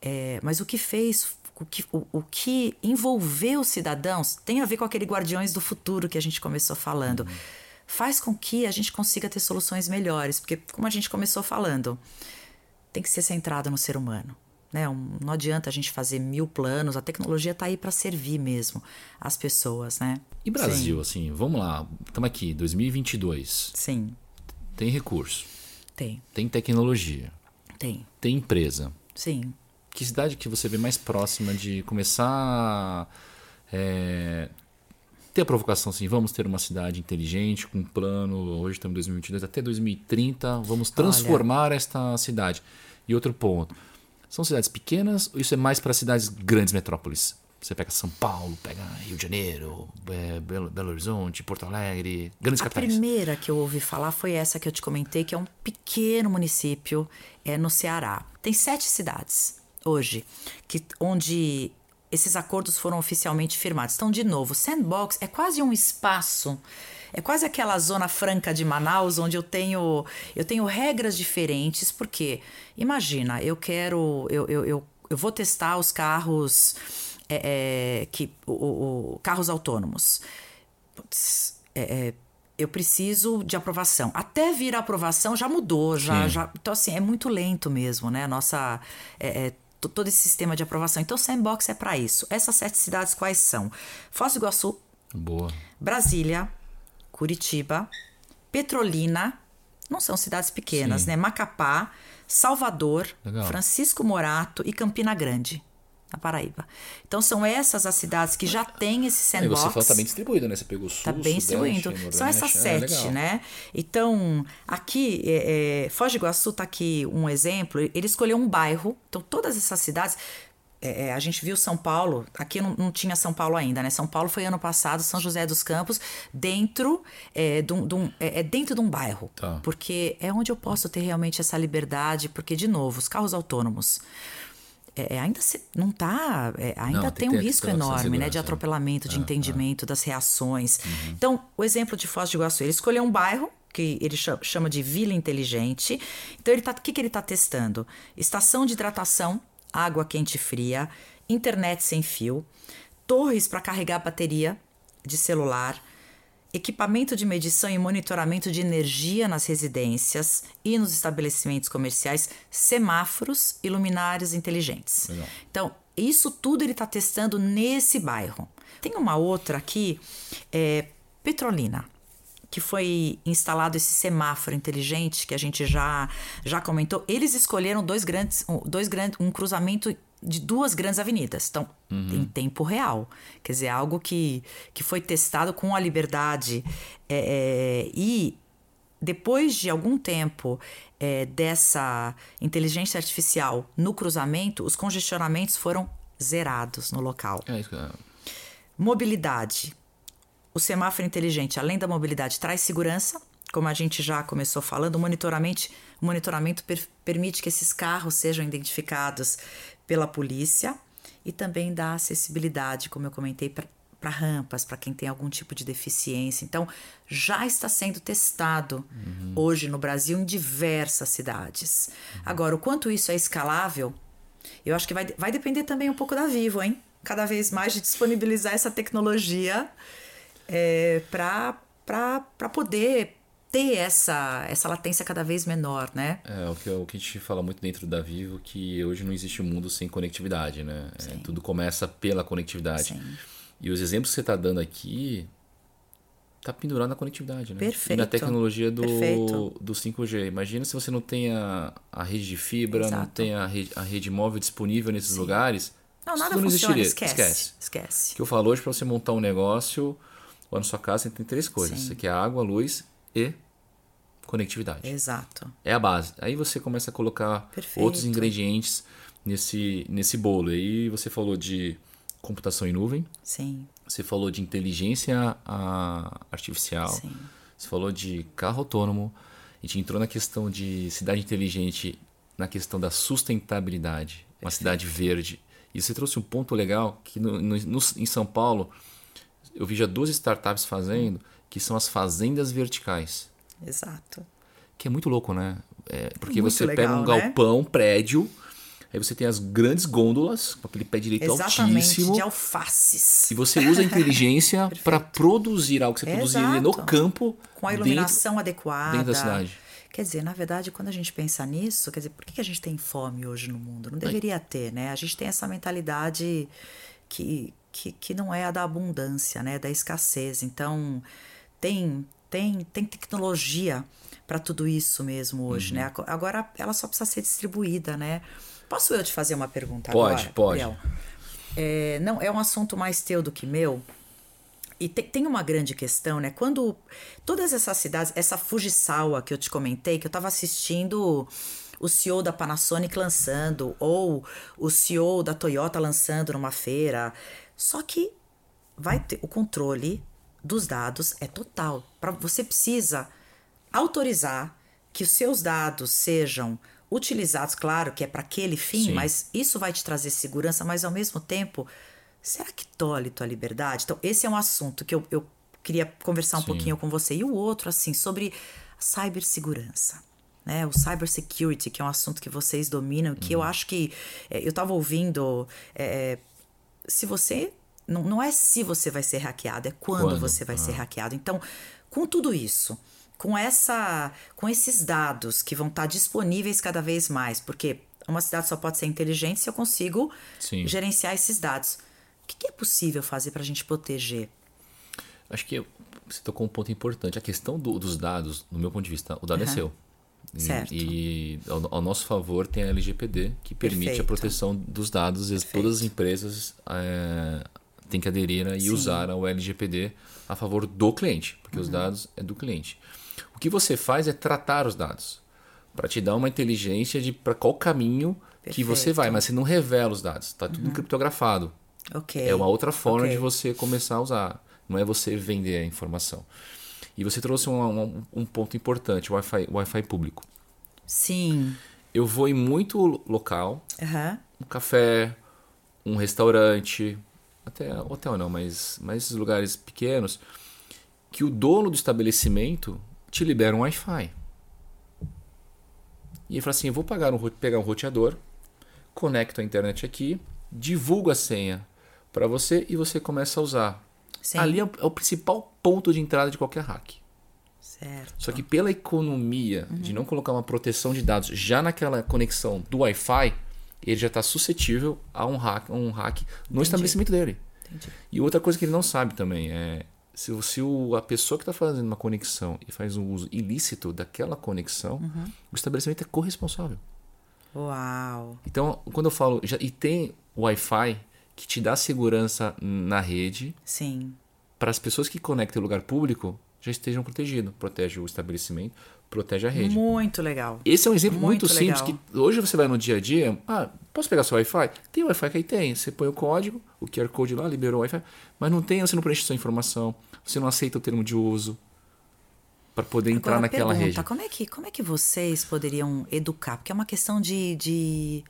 É, mas o que fez o que, o, o que envolveu os cidadãos tem a ver com aquele Guardiões do Futuro que a gente começou falando. Uhum. Faz com que a gente consiga ter soluções melhores, porque, como a gente começou falando, tem que ser centrado no ser humano. Né? Não adianta a gente fazer mil planos, a tecnologia está aí para servir mesmo as pessoas. Né? E Brasil, Sim. assim, vamos lá, estamos aqui, 2022. Sim. Tem recurso. Tem. Tem tecnologia. Tem. Tem empresa. Sim que cidade que você vê mais próxima de começar é, ter a provocação assim, vamos ter uma cidade inteligente, com um plano, hoje estamos em 2022, até 2030, vamos transformar Olha. esta cidade. E outro ponto, são cidades pequenas ou isso é mais para cidades grandes metrópoles? Você pega São Paulo, pega Rio de Janeiro, é, Belo, Belo Horizonte, Porto Alegre, grandes a capitais. A primeira que eu ouvi falar foi essa que eu te comentei, que é um pequeno município é, no Ceará. Tem sete cidades hoje, que, onde esses acordos foram oficialmente firmados. Então, de novo, Sandbox é quase um espaço é quase aquela zona franca de Manaus onde eu tenho eu tenho regras diferentes, porque imagina, eu quero eu, eu, eu, eu vou testar os carros é, é, que o, o, carros autônomos. Putz, é, é eu preciso de aprovação. Até vir a aprovação já mudou, já, já então assim é muito lento mesmo, né? Nossa é, é todo esse sistema de aprovação. Então, Sandbox é para isso. Essas sete cidades quais são? Foz do Iguaçu, Boa. Brasília, Curitiba, Petrolina, não são cidades pequenas, Sim. né? Macapá, Salvador, Legal. Francisco Morato e Campina Grande na Paraíba. Então são essas as cidades que já têm esse sandbox. E você falou tá bem distribuído, né? Você pegou o sul, Tá bem distribuído. São essas é, sete, é, né? Então, aqui, é, é, Foz do Iguaçu tá aqui um exemplo. Ele escolheu um bairro. Então, todas essas cidades... É, é, a gente viu São Paulo, aqui não, não, tinha São Paulo ainda, né? São Paulo foi ano passado, São José dos Campos, dentro, é, de, um, de um, é, é, dentro de um bairro. Tá. Porque é onde eu posso ter realmente essa liberdade, porque, de novo, os carros autônomos. É, é, ainda se, não está. É, ainda não, tem, tem um risco enorme né, de atropelamento, de é, entendimento das reações. Uhum. Então, o exemplo de Foz do Iguaçu, ele escolheu um bairro que ele chama de Vila Inteligente. Então, ele tá, o que, que ele está testando? Estação de hidratação, água quente e fria, internet sem fio, torres para carregar bateria de celular, equipamento de medição e monitoramento de energia nas residências e nos estabelecimentos comerciais, semáforos e luminárias inteligentes. Legal. Então, isso tudo ele está testando nesse bairro. Tem uma outra aqui, é, Petrolina, que foi instalado esse semáforo inteligente que a gente já, já comentou. Eles escolheram dois grandes, dois grandes, um cruzamento de duas grandes avenidas. Então, uhum. em tempo real. Quer dizer, algo que, que foi testado com a liberdade. É, é, e depois de algum tempo é, dessa inteligência artificial no cruzamento, os congestionamentos foram zerados no local. É isso, Mobilidade. O semáforo inteligente, além da mobilidade, traz segurança. Como a gente já começou falando, o monitoramento, o monitoramento per, permite que esses carros sejam identificados pela polícia e também dá acessibilidade, como eu comentei, para rampas, para quem tem algum tipo de deficiência. Então, já está sendo testado uhum. hoje no Brasil em diversas cidades. Uhum. Agora, o quanto isso é escalável, eu acho que vai, vai depender também um pouco da Vivo, hein? Cada vez mais de disponibilizar essa tecnologia é, para poder ter essa, essa latência cada vez menor, né? É, o que, o que a gente fala muito dentro da Vivo, que hoje não existe um mundo sem conectividade, né? É, tudo começa pela conectividade. Sim. E os exemplos que você está dando aqui, tá pendurado na conectividade, né? Perfeito. E na tecnologia do, Perfeito. do 5G. Imagina se você não tem a, a rede de fibra, não Exato. tem a rede, a rede móvel disponível nesses lugares. Não, nada tudo funciona, existiria. esquece. Esquece. Esquece. O que eu falo hoje para você montar um negócio lá na sua casa, você tem três coisas. Sim. Você quer água, luz e conectividade. Exato. É a base. Aí você começa a colocar Perfeito. outros ingredientes nesse, nesse bolo. Aí você falou de computação em nuvem, Sim, você falou de inteligência artificial, sim. você falou de carro autônomo, a gente entrou na questão de cidade inteligente, na questão da sustentabilidade, uma cidade verde. E você trouxe um ponto legal que no, no- no- em São Paulo eu vi já duas startups fazendo, que são as fazendas verticais. Exato. Que é muito louco, né? É, porque Muito você pega legal, um né? galpão, um prédio, aí você tem as grandes gôndolas, com aquele pé direito Exatamente, altíssimo. de alfaces. E você usa a inteligência [LAUGHS] para produzir algo que você produziria no campo. Com a dentro- iluminação adequada. dentro da cidade. Quer dizer, na verdade, quando a gente pensa nisso, quer dizer, por que a gente tem fome hoje no mundo? Não deveria ter, né? A gente tem essa mentalidade que, que, que não é a da abundância, né? Da escassez. Então, tem, tem, tem tecnologia para tudo isso mesmo hoje, Uhum. né? Ago- Agora, ela só precisa ser distribuída, né? Posso eu te fazer uma pergunta Pode, agora? pode. Gabriel? É, não, é um assunto mais teu do que meu. E te- tem uma grande questão, né? Quando todas essas cidades, essa Fujisawa que eu te comentei, que eu tava assistindo o CEO da Panasonic lançando, ou o CEO da Toyota lançando numa feira. Só que vai ter o controle dos dados é total. Para você precisa autorizar que os seus dados sejam utilizados, claro que é para aquele fim, Sim. mas isso vai te trazer segurança, mas ao mesmo tempo, será que tolhe tua liberdade? Então, esse é um assunto que eu, eu queria conversar um Sim. pouquinho com você. E o outro, assim, sobre cibersegurança. Né, o cybersecurity, que é um assunto que vocês dominam, que eu acho que é, eu estava ouvindo. é, se você. Não, não é se você vai ser hackeado, é quando, Quando, você vai ah. ser hackeado. Então, com tudo isso, com essa, com esses dados que vão estar disponíveis cada vez mais, porque uma cidade só pode ser inteligente se eu consigo Sim. gerenciar esses dados. O que, que é possível fazer para a gente proteger? Acho que você tocou um ponto importante. A questão do- dos dados, no meu ponto de vista, o dado é Aham. seu. E- Certo. E, ao, ao nosso favor tem a LGPD, que permite Perfeito. a proteção dos dados e todas as empresas é, têm que aderir e Sim. usar ao LGPD a favor do cliente, porque Uhum. os dados é do cliente. O que você faz é tratar os dados para te dar uma inteligência de para qual caminho que você Perfeito. Uhum. vai, mas você não revela os dados, está tudo criptografado. Ok. É uma outra forma ok. de você começar a usar. Não é você vender a informação. E você trouxe um, um- um ponto importante, o Wi-Fi, Wi-Fi público. Sim. Eu vou em muito local, Aham. um café, um restaurante, até hotel não, mas, mas esses lugares pequenos, que o dono do estabelecimento te libera um Wi-Fi. E ele fala assim, eu vou pagar um, pegar um roteador, conecto a internet aqui, divulgo a senha para você e você começa a usar. Sim. Ali é o, é o principal ponto de entrada de qualquer hack. Certo. Só que pela economia de não colocar uma proteção de dados já naquela conexão do Wi-Fi, ele já está suscetível a um hack, um hack no estabelecimento dele. Entendi. E outra coisa que ele não sabe também é se, se o, a pessoa que está fazendo uma conexão e faz um uso ilícito daquela conexão, o estabelecimento é corresponsável. Uau. Então, quando eu falo. Já, e tem Wi-Fi que te dá segurança na rede Sim. para as pessoas que conectam em lugar público já estejam protegidos. Protege o estabelecimento, protege a rede. Muito legal. Esse é um exemplo muito, Muito simples legal. que hoje você vai no dia a dia, ah, posso pegar seu Wi-Fi? Tem Wi-Fi que aí tem, você põe o código, o QR Code lá, liberou o Wi-Fi, mas não tem, você não preenche sua informação, você não aceita o termo de uso para poder entrar Agora, naquela pergunta, rede. Como é, que, como é que vocês poderiam educar? Porque é uma questão de, de,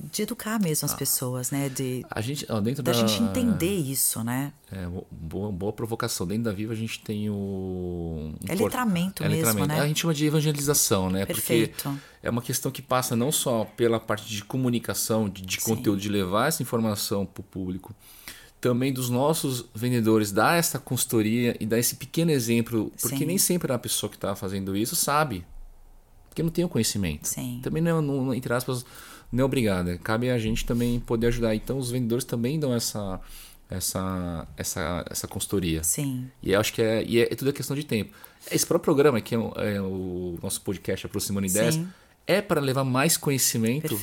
de educar mesmo as pessoas, né? De, A gente, ó, dentro da Ah. da gente entender isso, né? É, bo- boa, boa provocação. Dentro da Viva a gente tem o. um É por- letramento mesmo, né? A gente chama de evangelização, né? Perfeito. Porque é uma questão que passa não só pela parte de comunicação, de, de conteúdo, de levar essa informação para o público, também dos nossos vendedores dar essa consultoria e dar esse pequeno exemplo, porque Sim. nem sempre a pessoa que está fazendo isso sabe, porque não tem o conhecimento. Sim. Também não, não entre aspas, não é obrigada. Cabe a gente também poder ajudar. Então os vendedores também dão essa essa, essa, essa consultoria. Sim. E eu acho que é, e é, é tudo a questão de tempo. Esse próprio programa, que é o, é o nosso podcast Aproximando Ideias, Sim. é para levar mais conhecimento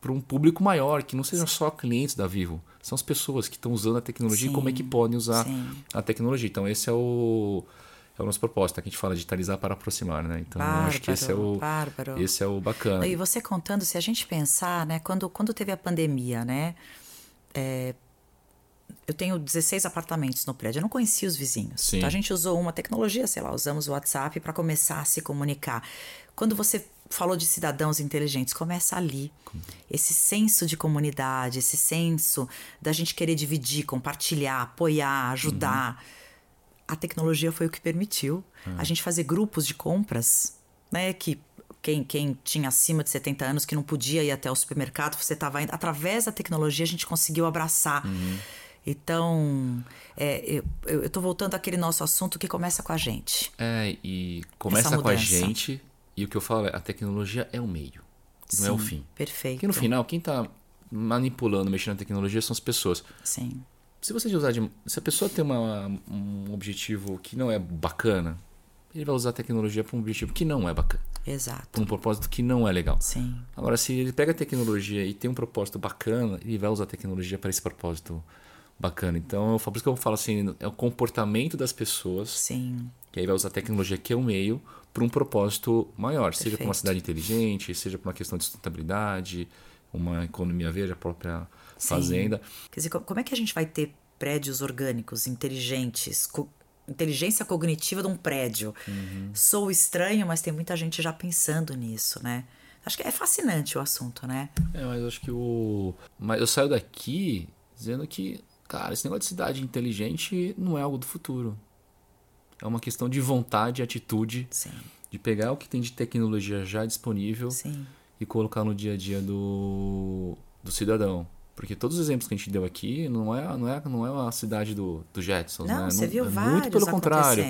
para um público maior, que não sejam só clientes da Vivo. São as pessoas que estão usando a tecnologia e como é que podem usar sim. a tecnologia. Então, esse é o, é o nosso propósito, que a gente fala digitalizar para aproximar, né? Então, eu acho que esse é o, bárbaro. esse é o bacana. E você contando, se a gente pensar, né, quando, quando teve a pandemia, né? é, eu tenho 16 apartamentos no prédio, eu não conhecia os vizinhos. Sim. Então a gente usou uma tecnologia, sei lá, usamos o WhatsApp para começar a se comunicar. Quando você falou de cidadãos inteligentes, começa ali. Esse senso de comunidade, esse senso da gente querer dividir, compartilhar, apoiar, ajudar. A tecnologia foi o que permitiu a gente fazer grupos de compras, né? Que quem, quem tinha acima de 70 anos que não podia ir até o supermercado, você estava indo. Através da tecnologia, a gente conseguiu abraçar. Então, é, eu estou voltando àquele nosso assunto que começa com a gente. É, e começa com a gente, e o que eu falo é, a tecnologia é o meio, não é o Sim, fim. Perfeito. Porque no final, quem está manipulando, mexendo na tecnologia são as pessoas. Sim, Se você usar de, se a pessoa tem uma, um objetivo que não é bacana, ele vai usar a tecnologia para um objetivo que não é bacana, exato. para um propósito que não é legal. Sim, Agora, se ele pega a tecnologia e tem um propósito bacana, ele vai usar a tecnologia para esse propósito bacana. Então, eu falo- por isso que eu falo assim, é o comportamento das pessoas sim, que aí vai usar a tecnologia que é o meio para um propósito maior, seja para uma Perfeito. cidade inteligente, seja para uma questão de sustentabilidade, uma economia verde, a própria Sim. fazenda. Quer dizer, co- como é que a gente vai ter prédios orgânicos, inteligentes, co- inteligência cognitiva de um prédio? Uhum. Sou estranho, mas tem muita gente já pensando nisso, né? Acho que é fascinante o assunto, né? É, mas eu acho que o. Mas eu saio daqui dizendo que, cara, esse negócio de cidade inteligente não é algo do futuro. É uma questão de vontade atitude Sim, de pegar o que tem de tecnologia já disponível sim, e colocar no dia a dia do, do cidadão. Porque todos os exemplos que a gente deu aqui não é, não é, não é a cidade do, do Jetsons, Não, né? você Não- viu é vários Muito pelo contrário.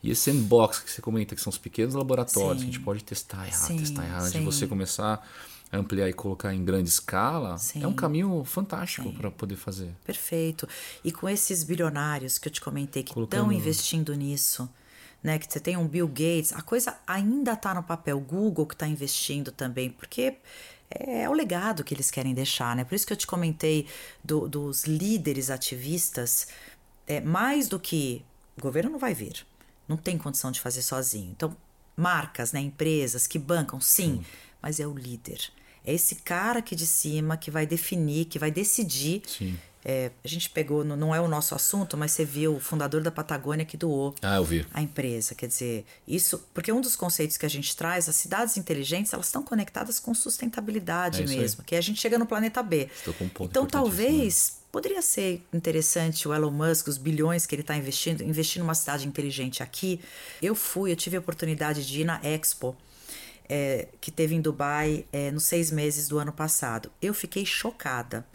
E esse sandbox que você comenta, que são os pequenos laboratórios Sim. que a gente pode testar errado, Sim, testar errado, de sim. você começar a ampliar e colocar em grande escala, Sim. é um caminho fantástico para poder fazer. Perfeito. E com esses bilionários que eu te comentei que estão Colocando- investindo nisso, né? Que você tem um Bill Gates, a coisa ainda está no papel. Google que está investindo também, porque é o legado que eles querem deixar, né? Por isso que eu te comentei do- dos líderes ativistas, é, mais do que o governo não vai vir, não tem condição de fazer sozinho. Então, marcas, né, empresas que bancam, sim, mas é o líder. É esse cara aqui de cima que vai definir, que vai decidir. Sim. É, a gente pegou, não- não é o nosso assunto, mas você viu o fundador da Patagônia que doou Ah, a empresa. Quer dizer, isso. Porque um dos conceitos que a gente traz, as cidades inteligentes, elas estão conectadas com sustentabilidade É isso aí. mesmo, que a gente chega no planeta B. Estou com um ponto então, importantíssimo, talvez poderia ser interessante o Elon Musk, os bilhões que ele está investindo, investir numa cidade inteligente aqui. Eu fui, eu tive a oportunidade de ir na Expo. é, que teve em Dubai é, nos seis meses do ano passado. Eu fiquei chocada.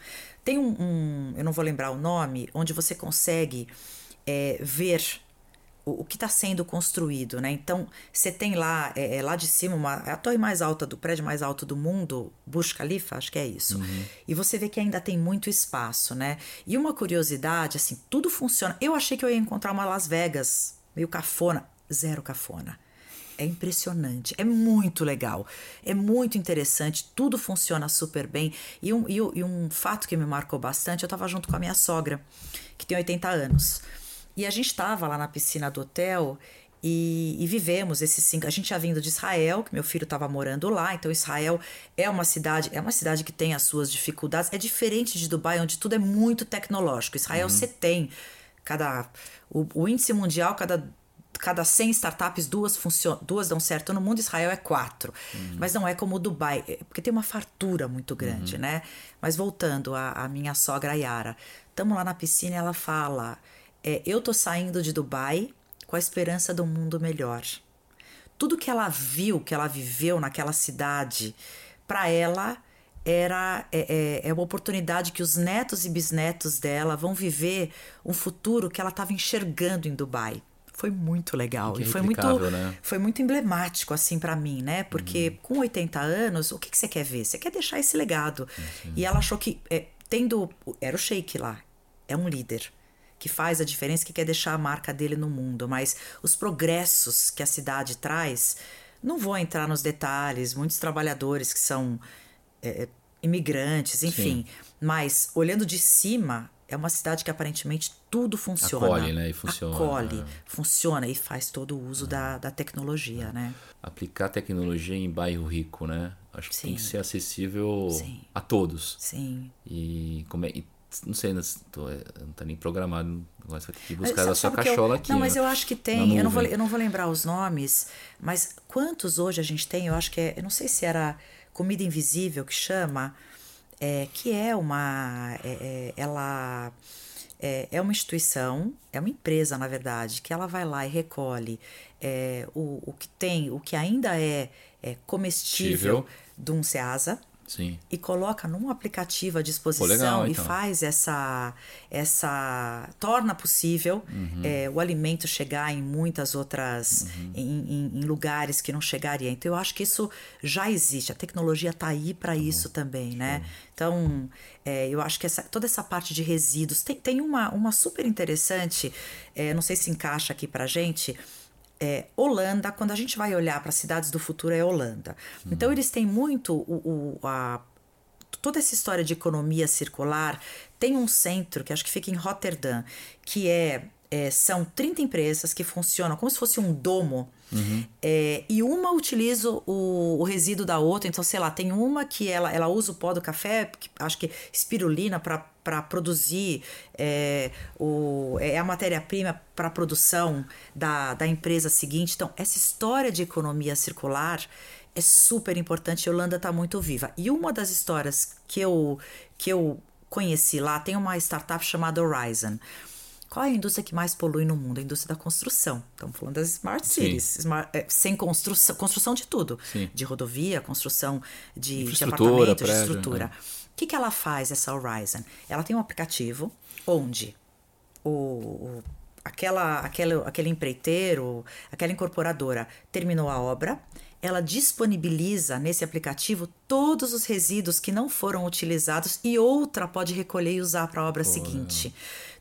Tem um, um- eu não vou lembrar o nome, onde você consegue é, ver o, o que está sendo construído, né? Então, você tem lá, é, é lá de cima, uma, é a torre mais alta do prédio mais alto do mundo, Burj Khalifa, acho que é isso. E você vê que ainda tem muito espaço, né? E uma curiosidade, assim, tudo funciona. Eu achei que eu ia encontrar uma Las Vegas, meio cafona, zero cafona. É impressionante, é muito legal, é muito interessante, tudo funciona super bem. E um, e, e um fato que me marcou bastante, eu estava junto com a minha sogra, que tem 80 anos. E a gente estava lá na piscina do hotel e, e vivemos esses cinco. A gente tinha vindo de Israel, que meu filho estava morando lá, então Israel é uma cidade, é uma cidade que tem as suas dificuldades. É diferente de Dubai, onde tudo é muito tecnológico. Israel você tem cada o, o índice mundial, cada cada 100 startups, duas duas dão certo no mundo, Israel é quatro. Mas não é como o Dubai, é- porque tem uma fartura muito grande, né? Mas voltando à, à minha sogra Yara, estamos lá na piscina e ela fala: é, Eu tô saindo de Dubai com a esperança de um mundo melhor. Tudo que ela viu, que ela viveu naquela cidade, para ela era é, é, é uma oportunidade que os netos e bisnetos dela vão viver um futuro que ela estava enxergando em Dubai. Foi muito legal e foi muito né? foi muito emblemático assim para mim, né? Porque com 80 anos, o que, que você quer ver? Você quer deixar esse legado. E ela achou que é, tendo era o Sheik lá. é um líder que faz a diferença, que quer deixar a marca dele no mundo, mas os progressos que a cidade traz, não vou entrar nos detalhes, muitos trabalhadores que são é, imigrantes, enfim, Sim. mas olhando de cima, é uma cidade que aparentemente tudo funciona. Acolhe, né? E funciona. Acolhe, é. funciona e faz todo o uso é. da, da tecnologia, é. né? Aplicar tecnologia em bairro rico, né? Acho que Sim. tem que ser acessível Sim. a todos. Sim. E, como é, e não sei, não, tô, não tá nem programado. Você vai ter que buscar da sua cachola eu, aqui. Não, mas né? eu acho que tem. Eu não, vou, eu não vou lembrar os nomes, mas quantos hoje a gente tem? Eu acho que é. Eu não sei se era Comida Invisível que chama, é, que é uma. É, é, ela. É, é, uma instituição, é uma empresa, na verdade, que ela vai lá e recolhe é, o, o que tem, o que ainda é, é comestível de um SEASA, Sim. e coloca num aplicativo à disposição Pô, legal, então. e faz essa essa torna possível uhum. é, o alimento chegar em muitas outras uhum. em, em, em, lugares que não chegaria então eu acho que isso já existe a tecnologia está aí para uhum. isso também né então é, eu acho que essa, toda essa parte de resíduos tem, tem uma, uma super interessante é, não sei se encaixa aqui para gente é, Holanda, quando a gente vai olhar para cidades do futuro, é Holanda. Então, eles têm muito o, o, a, toda essa história de economia circular. Tem um centro que acho que fica em Rotterdam, que é, é são 30 empresas que funcionam como se fosse um domo Uhum. É, e uma utiliza o, o, resíduo da outra. Então, sei lá, tem uma que ela, ela usa o pó do café, acho que espirulina, para produzir é, o, é a matéria-prima para a produção da, da empresa seguinte. Então, essa história de economia circular é super importante. A Holanda está muito viva. E uma das histórias que eu, que eu conheci lá tem uma startup chamada Horizon. Qual é a indústria que mais polui no mundo? A indústria da construção. Estamos falando das smart cities. Smart, é, sem construção, construção de tudo. Sim. De rodovia, construção de, de apartamento, prédio, de estrutura. Né? O que, que ela faz, essa Horizon? Ela tem um aplicativo onde o, o aquela, aquela, aquele empreiteiro, aquela incorporadora terminou a obra, ela disponibiliza nesse aplicativo todos os resíduos que não foram utilizados e outra pode recolher e usar para a obra Pô, seguinte.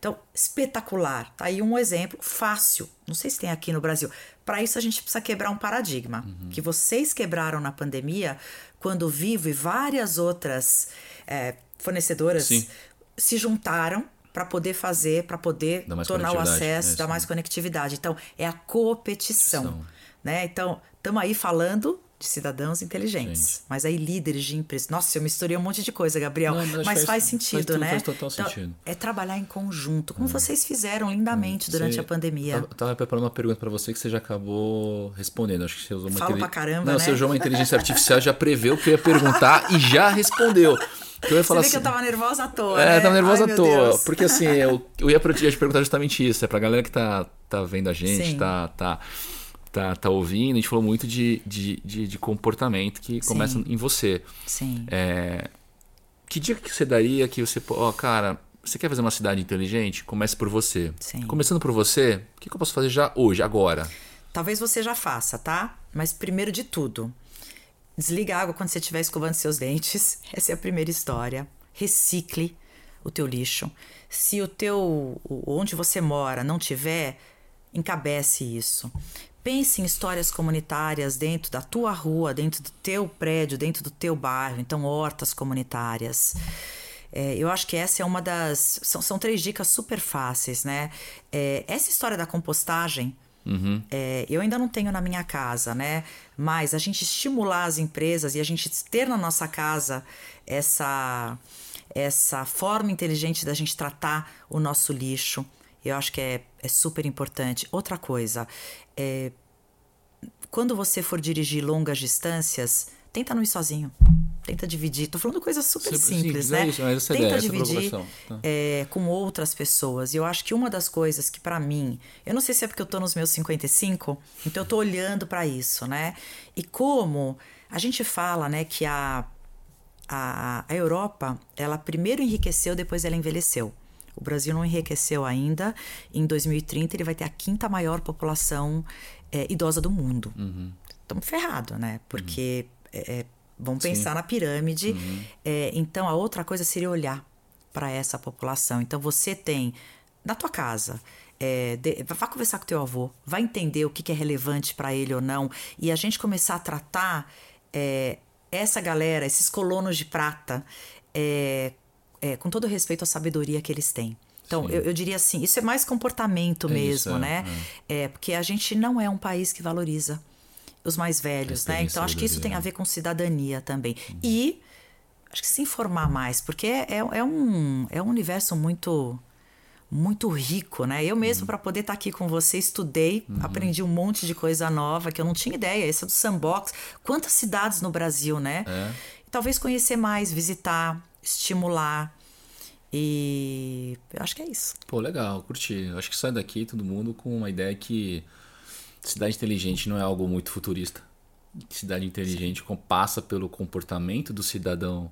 Então, espetacular. Tá aí um exemplo fácil. Não sei se tem aqui no Brasil. Para isso a gente precisa quebrar um paradigma uhum. que vocês quebraram na pandemia, quando o Vivo e várias outras é, fornecedoras Sim. se juntaram para poder fazer, para poder tornar o acesso, é dar mais conectividade. Então, é a competição. Né? Então, estamos aí falando de cidadãos inteligentes, Gente. mas aí líderes de empresas. Nossa, eu misturei um monte de coisa, Gabriel, não, mas faz, faz sentido, faz né? Faz total então, sentido. É trabalhar em conjunto, como hum. vocês fizeram lindamente hum. durante você, a pandemia. Eu tava preparando uma pergunta para você que você já acabou respondendo. Acho que você usou uma Falo pra caramba, Não, né? você usou uma inteligência artificial, já preveu o que eu ia perguntar e já respondeu. Eu ia falar Você vê assim, que eu tava nervosa à toa. É, né? tava nervosa Ai, à toa. Deus. Porque assim, eu, eu ia te perguntar justamente isso. É pra galera que tá, tá vendo a gente, Sim. tá. tá tá, tá ouvindo, a gente falou muito de, de, de, de comportamento que Sim. começa em você. Sim. É, que dia que você daria que você, ó, oh, cara, você quer fazer uma cidade inteligente? Comece por você. Sim. Começando por você, o que, que eu posso fazer já hoje, agora? Talvez você já faça, tá? Mas primeiro de tudo, desliga a água quando você estiver escovando seus dentes. [LAUGHS] Essa é a primeira história. Recicle o teu lixo. Se o teu onde você mora não tiver, encabece isso. Pense em histórias comunitárias dentro da tua rua, dentro do teu prédio, dentro do teu bairro, então hortas comunitárias. É, eu acho que essa é uma das. São, são três dicas super fáceis, né? É, essa história da compostagem. Uhum. É, eu ainda não tenho na minha casa, né? Mas a gente estimular as empresas e a gente ter na nossa casa essa, essa forma inteligente da gente tratar o nosso lixo, eu acho que é, é super importante. Outra coisa, é, quando você for dirigir longas distâncias, tenta não ir sozinho. Tenta dividir. Tô falando coisas super simples, sim, né? É isso, mas essa Tenta ideia, dividir tá. é, com outras pessoas. E eu acho que uma das coisas que para mim, eu não sei se é porque eu tô nos meus 55, então eu tô olhando para isso, né? E como a gente fala, né, que a, a, a Europa, ela primeiro enriqueceu, depois ela envelheceu. O Brasil não enriqueceu ainda. Em 2030, ele vai ter a quinta maior população é, idosa do mundo. Estamos uhum. ferrados, né? Porque uhum. é, vamos pensar Sim. na pirâmide. Uhum. É, então, a outra coisa seria olhar. para essa população. Então você tem na tua casa. É, de, vá conversar com teu avô, vai entender o que, que é relevante para ele ou não, e a gente começar a tratar é, essa galera, esses colonos de prata, é, é com todo respeito à sabedoria que eles têm. Então, eu, eu, diria assim, isso é mais comportamento é mesmo, isso, né? É. é. porque a gente não é um país que valoriza os mais velhos, né? Então, acho que isso tem a ver com cidadania também. Uhum. E acho que se informar mais, porque é, é, um, é um universo muito muito rico, né? Eu mesmo, uhum. para poder estar tá aqui com você, estudei, uhum. aprendi um monte de coisa nova que eu não tinha ideia. Esse é do Sandbox. Quantas cidades no Brasil, né? É. Talvez conhecer mais, visitar, estimular. E eu acho que é isso. Pô, legal, curti. Eu acho que sai daqui todo mundo com uma ideia que cidade inteligente não é algo muito futurista. Cidade inteligente Sim. passa pelo comportamento do cidadão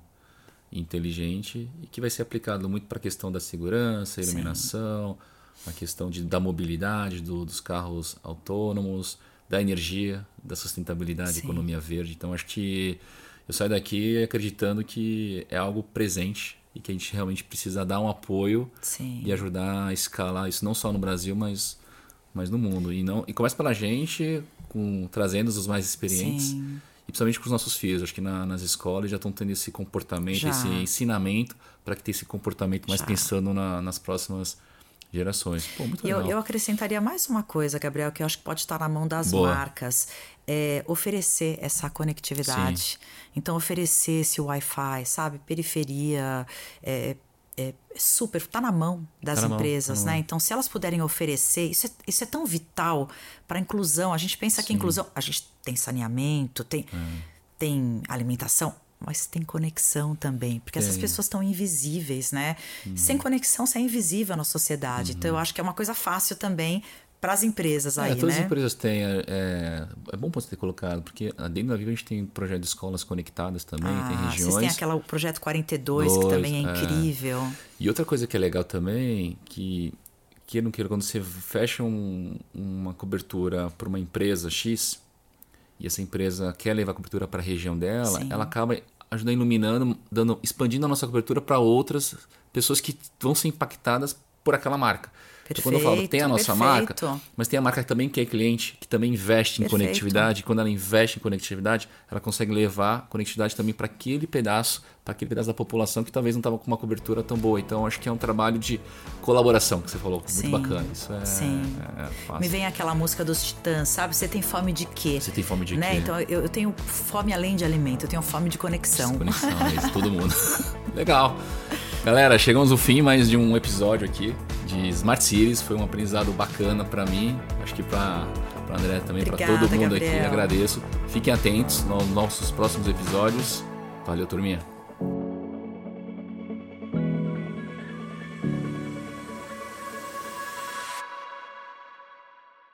inteligente e que vai ser aplicado muito para a questão da segurança, iluminação, Sim. a questão de, da mobilidade do, dos carros autônomos, da energia, da sustentabilidade, Sim. economia verde. Então acho que eu saio daqui acreditando que é algo presente e que a gente realmente precisa dar um apoio Sim. e ajudar a escalar isso não só no Brasil, mas, mas no mundo. E não e começa pela gente, com trazendo os mais experientes. Sim e principalmente com os nossos filhos. Acho que na, nas escolas já estão tendo esse comportamento, já. esse ensinamento para que tenha esse comportamento mais já. pensando na, nas próximas gerações. Pô, muito legal. Eu, eu acrescentaria mais uma coisa, Gabriel, que eu acho que pode estar na mão das Boa. marcas. É oferecer essa conectividade. Sim. Então, oferecer esse Wi-Fi, sabe? Periferia, é, é super, está na mão das tá empresas, mão, tá né? Então, se elas puderem oferecer, isso é, isso é tão vital para a inclusão. A gente pensa Sim. que inclusão, a gente tem saneamento, tem, é. tem alimentação, mas tem conexão também, porque tem. essas pessoas estão invisíveis, né? Uhum. Sem conexão, você é invisível na sociedade. Uhum. Então, eu acho que é uma coisa fácil também para as empresas é, aí, todas né? as empresas têm. É, é, é bom você ter colocado, porque dentro da Viva a gente tem projeto de escolas conectadas também, ah, tem regiões. Vocês têm aquela, o projeto 42, Dois, que também é, é incrível. E outra coisa que é legal também, que queira não queira, quando você fecha um, uma cobertura para uma empresa X, e essa empresa quer levar a cobertura para a região dela, Sim. ela acaba ajudando iluminando, dando, expandindo a nossa cobertura para outras pessoas que vão ser impactadas por aquela marca. Perfeito, quando eu falo tem a nossa perfeito. marca, mas tem a marca também que é cliente, que também investe em perfeito. conectividade. Quando ela investe em conectividade, ela consegue levar conectividade também para aquele pedaço, para aquele pedaço da população que talvez não estava com uma cobertura tão boa. Então acho que é um trabalho de colaboração que você falou, muito sim, bacana. Isso é, sim. É Me vem aquela música dos Titãs, sabe? Você tem fome de quê? Você tem fome de né? quê? Então eu, eu tenho fome além de alimento, eu tenho fome de conexão. Conexão, é isso, todo mundo. [LAUGHS] Legal. Galera, chegamos ao fim mais de um episódio aqui de Smart Cities. Foi um aprendizado bacana para mim, acho que para para André também, para todo mundo Gabriel. aqui. Agradeço. Fiquem atentos nos nossos próximos episódios. Valeu, turminha.